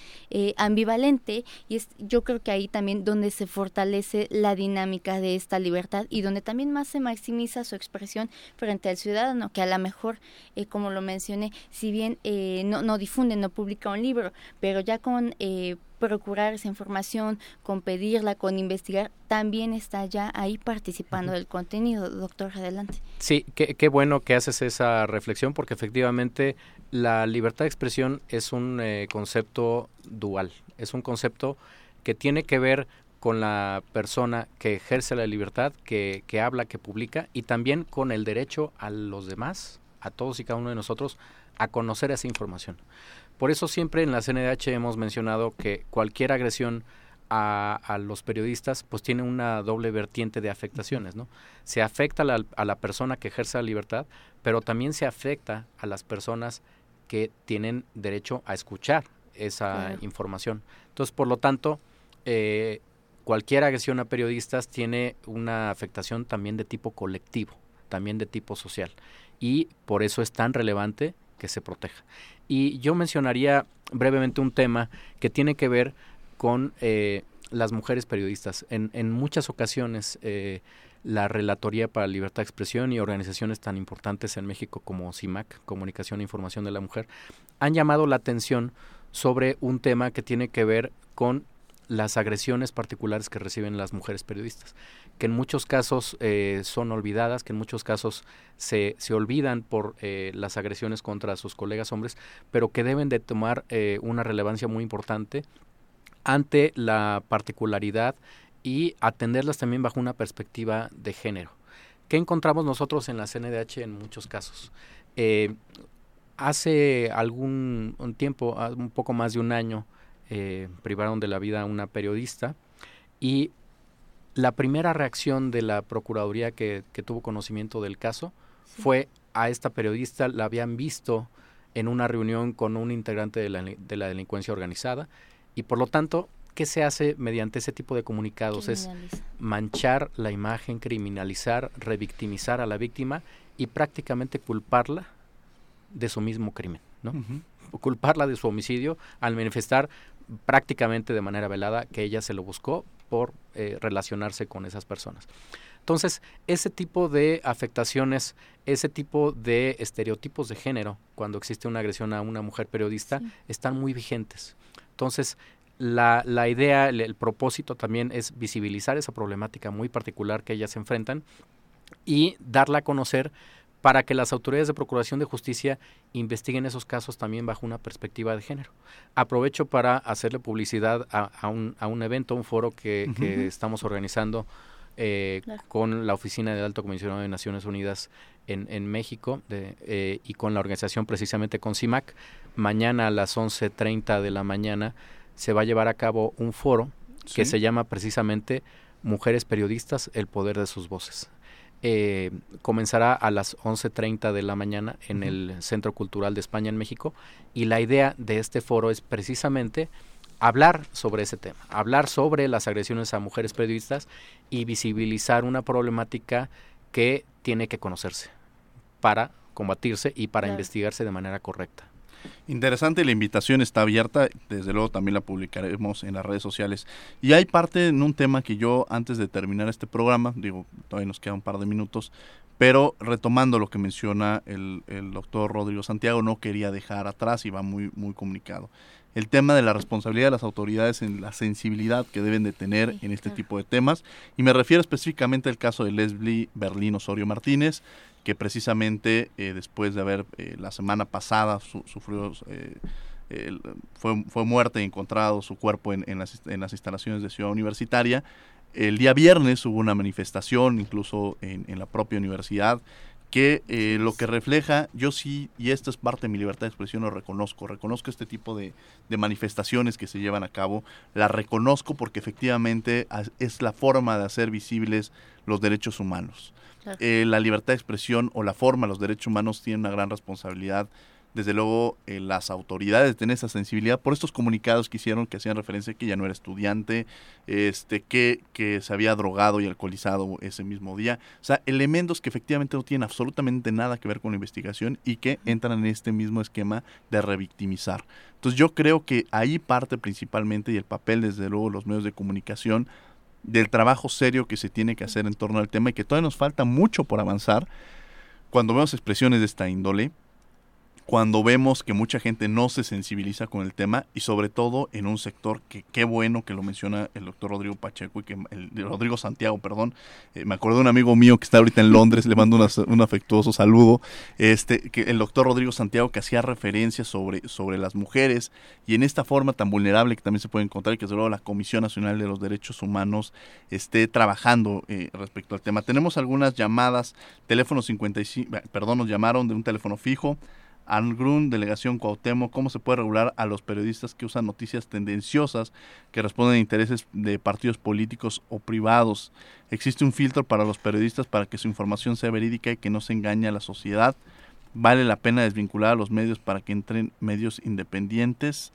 ambivalente y es yo creo que ahí también donde se fortalece la dinámica de esta libertad y donde también más se maximiza su expresión frente al ciudadano, que a lo mejor, eh, como lo mencioné, si bien eh, no, no difunde, no publica un libro, pero ya con eh, procurar esa información, con pedirla, con investigar, también está ya ahí participando del contenido. Doctor, adelante. Sí, qué, qué, bueno que haces esa reflexión porque efectivamente la libertad de expresión es un concepto dual, es un concepto que tiene que ver con la persona que ejerce la libertad, que, que habla, que publica, y también con el derecho a los demás, a todos y cada uno de nosotros, a conocer esa información. Por eso siempre en la CNDH hemos mencionado que cualquier agresión a, a, los periodistas pues tiene una doble vertiente de afectaciones, ¿no? Se afecta a la, a la, persona que ejerce la libertad, pero también se afecta a las personas que tienen derecho a escuchar esa información. Entonces, por lo tanto, eh, cualquier agresión a periodistas tiene una afectación también de tipo colectivo, también de tipo social. Y por eso es tan relevante que se proteja. Y yo mencionaría brevemente un tema que tiene que ver con eh, las mujeres periodistas. En, muchas ocasiones eh, la Relatoría para Libertad de Expresión y organizaciones tan importantes en México como CIMAC, Comunicación e Información de la Mujer, han llamado la atención sobre un tema que tiene que ver con las agresiones particulares que reciben las mujeres periodistas, que en muchos casos eh, son olvidadas, que en muchos casos se, se olvidan por eh, las agresiones contra sus colegas hombres, pero que deben de tomar eh, una relevancia muy importante ante la particularidad y atenderlas también bajo una perspectiva de género. ¿Qué encontramos nosotros en la CNDH en muchos casos? hace algún tiempo, un poco más de un año, eh, privaron de la vida a una periodista. Y la primera reacción de la Procuraduría que, tuvo conocimiento del caso fue a esta periodista, la habían visto en una reunión con un integrante de la, de la delincuencia organizada. Y por lo tanto, ¿qué se hace mediante ese tipo de comunicados? Es manchar la imagen, criminalizar, revictimizar a la víctima y prácticamente culparla de su mismo crimen, ¿no? Culparla de su homicidio al manifestar prácticamente de manera velada que ella se lo buscó por eh, relacionarse con esas personas. Entonces, ese tipo de afectaciones, ese tipo de estereotipos de género, cuando existe una agresión a una mujer periodista, están muy vigentes. Entonces, la, la idea, el, el, propósito también es visibilizar esa problemática muy particular que ellas enfrentan y darla a conocer para que las autoridades de Procuración de Justicia investiguen esos casos también bajo una perspectiva de género. Aprovecho para hacerle publicidad a, un, a un, evento, un foro que, estamos organizando eh, con la Oficina del Alto Comisionado de Naciones Unidas en, en México de, eh, y con la organización precisamente con CIMAC. Mañana a las 11.30 de la mañana se va a llevar a cabo un foro que se llama precisamente Mujeres Periodistas, el poder de sus voces. Eh, comenzará a las 11.30 de la mañana en el Centro Cultural de España en México y la idea de este foro es precisamente hablar sobre ese tema, hablar sobre las agresiones a mujeres periodistas y visibilizar una problemática que tiene que conocerse para combatirse y para investigarse de manera correcta. Interesante, la invitación está abierta, desde luego también la publicaremos en las redes sociales. Y hay parte en un tema que yo antes de terminar este programa, digo, todavía nos queda un par de minutos, pero retomando lo que menciona el, el doctor Rodrigo Santiago, no quería dejar atrás y va muy, muy comunicado. El tema de la responsabilidad de las autoridades en la sensibilidad que deben de tener en este tipo de temas. Y me refiero específicamente al caso de Leslie Berlín Osorio Martínez, que precisamente eh, después de haber eh, la semana pasada sufrió, eh, fue, fue muerta y encontrado su cuerpo en, en, las, en, las, instalaciones de Ciudad Universitaria. El día viernes hubo una manifestación, incluso en, en la propia universidad, que lo que refleja, yo sí, y esto es parte de mi libertad de expresión, lo reconozco, reconozco este tipo de, de manifestaciones que se llevan a cabo, la reconozco porque efectivamente es la forma de hacer visibles los derechos humanos. Eh, la libertad de expresión o la forma, los derechos humanos tienen una gran responsabilidad. Desde luego, eh, las autoridades tienen esa sensibilidad por estos comunicados que hicieron, que hacían referencia a que ya no era estudiante, este, que, que se había drogado y alcoholizado ese mismo día. O sea, elementos que efectivamente no tienen absolutamente nada que ver con la investigación y que entran en este mismo esquema de revictimizar. Entonces, yo creo que ahí parte principalmente y el papel, desde luego, los medios de comunicación del trabajo serio que se tiene que hacer en torno al tema y que todavía nos falta mucho por avanzar. Cuando vemos expresiones de esta índole, cuando vemos que mucha gente no se sensibiliza con el tema y sobre todo en un sector que qué bueno que lo menciona el doctor Rodrigo Pacheco y que el, Rodrigo Santiago, perdón, eh, me acuerdo de un amigo mío que está ahorita en Londres, le mando un afectuoso saludo, este, que el doctor Rodrigo Santiago que hacía referencia sobre, sobre las mujeres y en esta forma tan vulnerable que también se puede encontrar y que desde luego la Comisión Nacional de los Derechos Humanos esté trabajando eh, respecto al tema. Tenemos algunas llamadas, teléfono 55, perdón, nos llamaron de un teléfono fijo Angrun, Delegación Cuauhtémoc, cómo se puede regular a los periodistas que usan noticias tendenciosas que responden a intereses de partidos políticos o privados. Existe un filtro para los periodistas para que su información sea verídica y que no se engañe a la sociedad. Vale la pena desvincular a los medios para que entren medios independientes.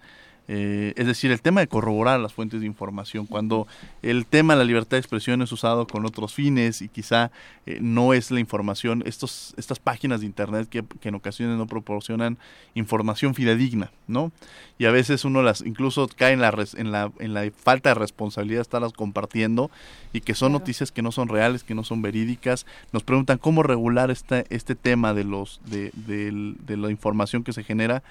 Eh, es decir, el tema de corroborar las fuentes de información, cuando el tema de la libertad de expresión es usado con otros fines y quizá eh, no es la información, estos, estas páginas de Internet que, en ocasiones no proporcionan información fidedigna, ¿no? Y a veces uno las incluso cae en la, en la, en la falta de responsabilidad de estarlas compartiendo y que son noticias que no son reales, que no son verídicas. Nos preguntan cómo regular este, este tema de, los, de, de la información que se genera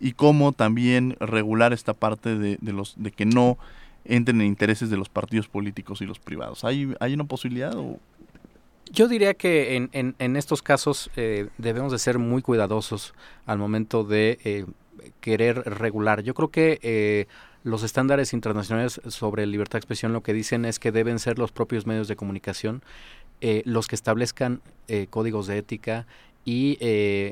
y cómo también regular esta parte de, los de que no entren en intereses de los partidos políticos y los privados. ¿Hay, hay una posibilidad? Yo diría que en, en, estos casos eh, debemos de ser muy cuidadosos al momento de eh, querer regular. Yo creo que eh, los estándares internacionales sobre libertad de expresión lo que dicen es que deben ser los propios medios de comunicación los que establezcan códigos de ética y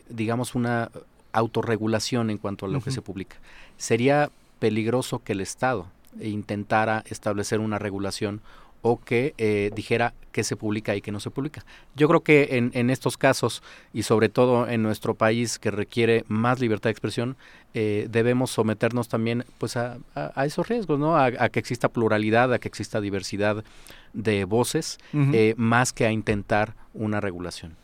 digamos una autorregulación en cuanto a lo que se publica. Sería peligroso que el Estado intentara establecer una regulación o que eh, dijera que se publica y que no se publica. Yo creo que en, en, estos casos y sobre todo en nuestro país que requiere más libertad de expresión, eh, debemos someternos también pues a, a, esos riesgos, ¿no? A, que exista pluralidad, a que exista diversidad de voces, eh, más que a intentar una regulación.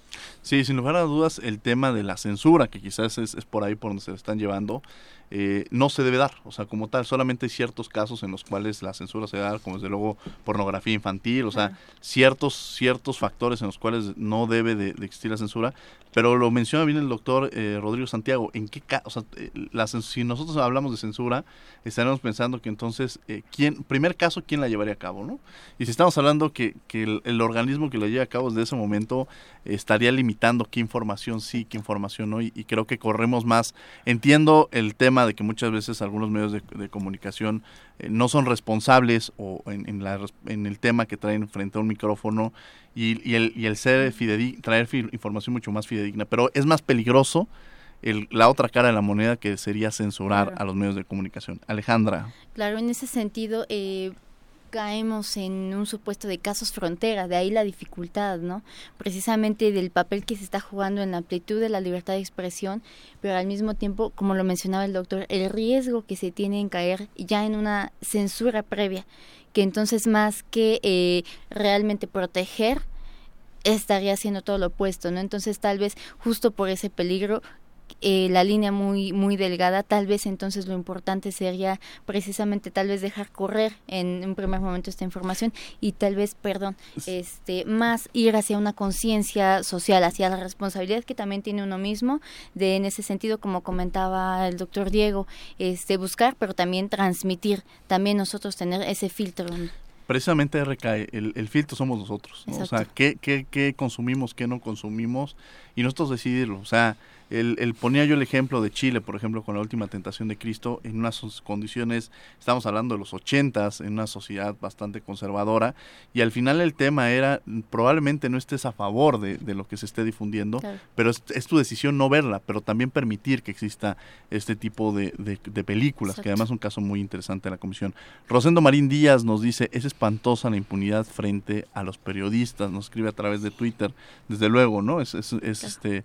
Sí, sin lugar a dudas, el tema de la censura, que quizás es, es por ahí por donde se están llevando, eh, no se debe dar. O sea, como tal, solamente hay ciertos casos en los cuales la censura se da, como desde luego pornografía infantil, o sea, ciertos, ciertos factores en los cuales no debe de, existir la censura. Pero lo menciona bien el doctor eh, Rodrigo Santiago, ¿en qué caso? O sea, eh, la, si nosotros hablamos de censura, estaremos pensando que entonces, ¿quién, primer caso, ¿quién la llevaría a cabo? ¿no? Y si estamos hablando que, que el, organismo que la lleva a cabo desde ese momento estaría limitando qué información sí, qué información no, y creo que corremos más. Entiendo el tema de que muchas veces algunos medios de, comunicación eh, no son responsables o en, la, en, el tema que traen frente a un micrófono y, el, y el, ser fidedigno, traer información mucho más fidedigna. Pero es más peligroso la otra cara de la moneda que sería censurar a los medios de comunicación. Alejandra. Claro, en ese sentido, eh, caemos en un supuesto de casos frontera, de ahí la dificultad, ¿no? Precisamente del papel que se está jugando en la amplitud de la libertad de expresión, pero al mismo tiempo, como lo mencionaba el doctor, el riesgo que se tiene en caer ya en una censura previa, que entonces más que eh, realmente proteger, estaría haciendo todo lo opuesto, ¿no? Entonces tal vez justo por ese peligro eh, la línea muy muy delgada tal vez entonces lo importante sería precisamente tal vez dejar correr en un primer momento esta información y tal vez perdón este más ir hacia una conciencia social hacia la responsabilidad que también tiene uno mismo de en ese sentido como comentaba el doctor Diego este buscar pero también transmitir también nosotros tener ese filtro precisamente recae, el, el filtro somos nosotros, o sea, ¿qué, qué, qué consumimos, qué no consumimos, y nosotros decidirlo, o sea, el, ponía yo el ejemplo de Chile, por ejemplo, con la última tentación de Cristo, en unas condiciones, estamos hablando de los ochentas, en una sociedad bastante conservadora, y al final el tema era, probablemente no estés a favor de, lo que se esté difundiendo, pero es, tu decisión no verla, pero también permitir que exista este tipo de, películas, que además es un caso muy interesante de la comisión. Rosendo Marín Díaz nos dice, es espantosa la impunidad frente a los periodistas, nos escribe a través de Twitter, desde luego, ¿no? Es, es, es este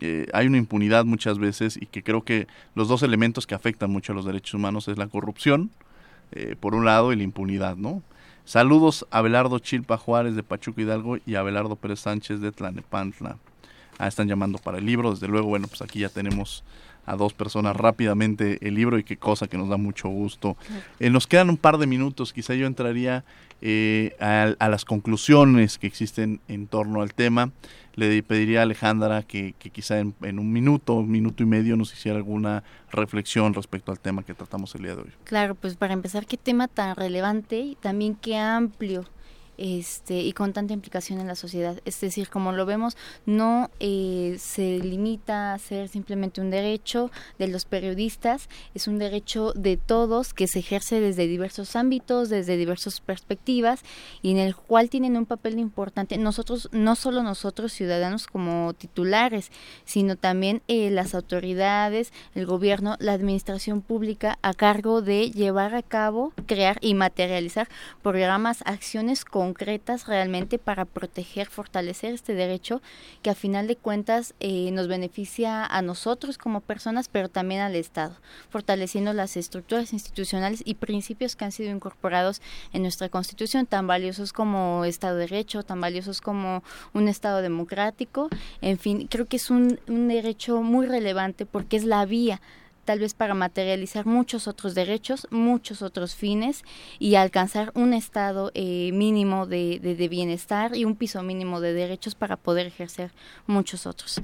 eh, hay una impunidad muchas veces y que creo que los dos elementos que afectan mucho a los derechos humanos es la corrupción, eh, por un lado, y la impunidad, ¿no? Saludos a Abelardo Chilpa Juárez de Pachuco Hidalgo y a Abelardo Pérez Sánchez de Tlanepantla. Ah, están llamando para el libro, desde luego, bueno, pues aquí ya tenemos a dos personas rápidamente el libro y qué cosa que nos da mucho gusto. Eh, nos quedan un par de minutos, quizá yo entraría a, a, las conclusiones que existen en torno al tema le pediría a Alejandra que, quizá en, un minuto, un minuto y medio nos hiciera alguna reflexión respecto al tema que tratamos el día de hoy. Claro, pues para empezar, qué tema tan relevante y también qué amplio este, y con tanta implicación en la sociedad. Es decir, como lo vemos, no eh, se limita a ser simplemente un derecho de los periodistas, es un derecho de todos que se ejerce desde diversos ámbitos, desde diversas perspectivas y en el cual tienen un papel importante nosotros, no solo nosotros ciudadanos como titulares, sino también eh, las autoridades, el gobierno, la administración pública a cargo de llevar a cabo, crear y materializar programas, acciones con concretas realmente para proteger, fortalecer este derecho que a final de cuentas eh, nos beneficia a nosotros como personas, pero también al Estado, fortaleciendo las estructuras institucionales y principios que han sido incorporados en nuestra Constitución, tan valiosos como Estado de Derecho, tan valiosos como un Estado democrático. En fin, creo que es un, un derecho muy relevante porque es la vía tal vez para materializar muchos otros derechos, muchos otros fines y alcanzar un estado eh, mínimo de, de, bienestar y un piso mínimo de derechos para poder ejercer muchos otros.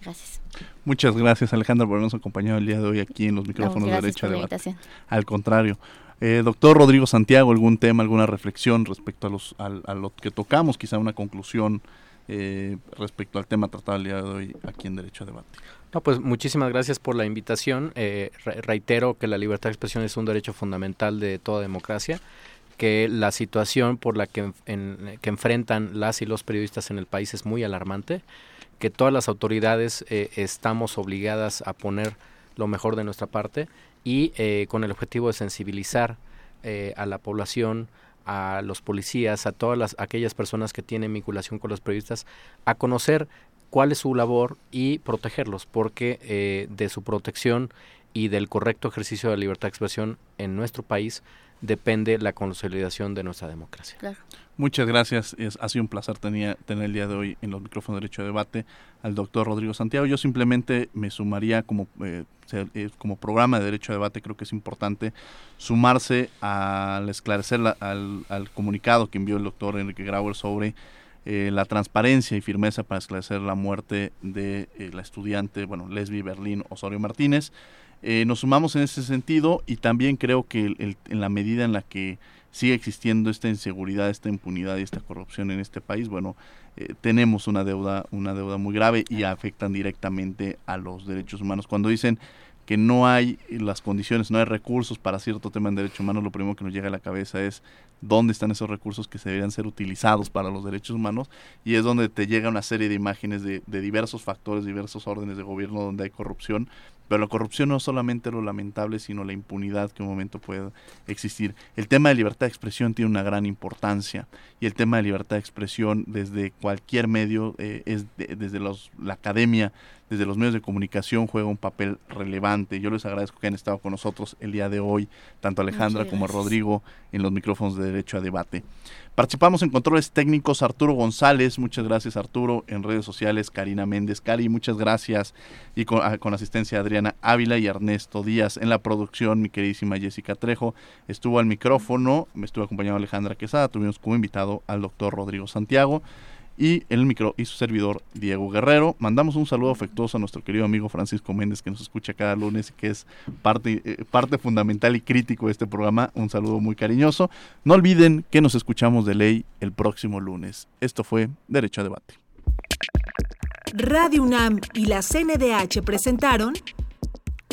Gracias. Muchas gracias Alejandra por habernos acompañado el día de hoy aquí en los micrófonos de Derecho a Debate. Al contrario. Eh, doctor Rodrigo Santiago, ¿algún tema, alguna reflexión respecto a, los, a, lo que tocamos? Quizá una conclusión eh, respecto al tema tratado el día de hoy aquí en Derecho a Debate. No, pues muchísimas gracias por la invitación. Eh, reitero que la libertad de expresión es un derecho fundamental de toda democracia, que la situación por la que, enfrentan las y los periodistas en el país es muy alarmante, que todas las autoridades eh, estamos obligadas a poner lo mejor de nuestra parte y eh, con el objetivo de sensibilizar a la población, a los policías, a todas las, aquellas personas que tienen vinculación con los periodistas, a conocer cuál es su labor y protegerlos, porque eh, de su protección y del correcto ejercicio de la libertad de expresión en nuestro país depende la consolidación de nuestra democracia. Muchas gracias. Es, ha sido un placer tener, tener el día de hoy en los micrófonos de Derecho de Debate al doctor Rodrigo Santiago. Yo simplemente me sumaría como, eh, eh, como programa de Derecho de Debate, creo que es importante sumarse al esclarecer al, al, comunicado que envió el doctor Enrique Grauer sobre eh, la transparencia y firmeza para esclarecer la muerte de eh, la estudiante, bueno, Leslie Berlín Osorio Martínez. Eh, nos sumamos en ese sentido y también creo que en la medida en la que sigue existiendo esta inseguridad, esta impunidad y esta corrupción en este país, bueno, tenemos una deuda, una deuda muy grave y afectan directamente a los derechos humanos. Cuando dicen que no hay las condiciones, no hay recursos para cierto tema en derechos humanos, lo primero que nos llega a la cabeza es dónde están esos recursos que se deberían ser utilizados para los derechos humanos y es donde te llega una serie de imágenes de, de diversos factores, diversos órdenes de gobierno donde hay corrupción pero la corrupción no es solamente lo lamentable, sino la impunidad que un momento puede existir. El tema de libertad de expresión tiene una gran importancia y el tema de libertad de expresión desde cualquier medio, eh, es desde los, la academia, desde los medios de comunicación juega un papel relevante. Yo les agradezco que hayan estado con nosotros el día de hoy, tanto Alejandra como Rodrigo, en los micrófonos de Derecho a Debate. Participamos en controles técnicos Arturo González, muchas gracias Arturo, en redes sociales Karina Méndez, Cari, muchas gracias, y con, ah, con asistencia Adriana Ávila y Ernesto Díaz. En la producción, mi queridísima Jessica Trejo, estuvo al micrófono, me estuvo acompañando Alejandra Quesada, tuvimos como invitado al doctor Rodrigo Santiago y el micro y su servidor Diego Guerrero. Mandamos un saludo afectuoso a nuestro querido amigo Francisco Méndez que nos escucha cada lunes y que es parte, eh, parte fundamental y crítico de este programa. Un saludo muy cariñoso. No olviden que nos escuchamos de ley el próximo lunes. Esto fue Derecho a Debate. Radio UNAM y la CNDH presentaron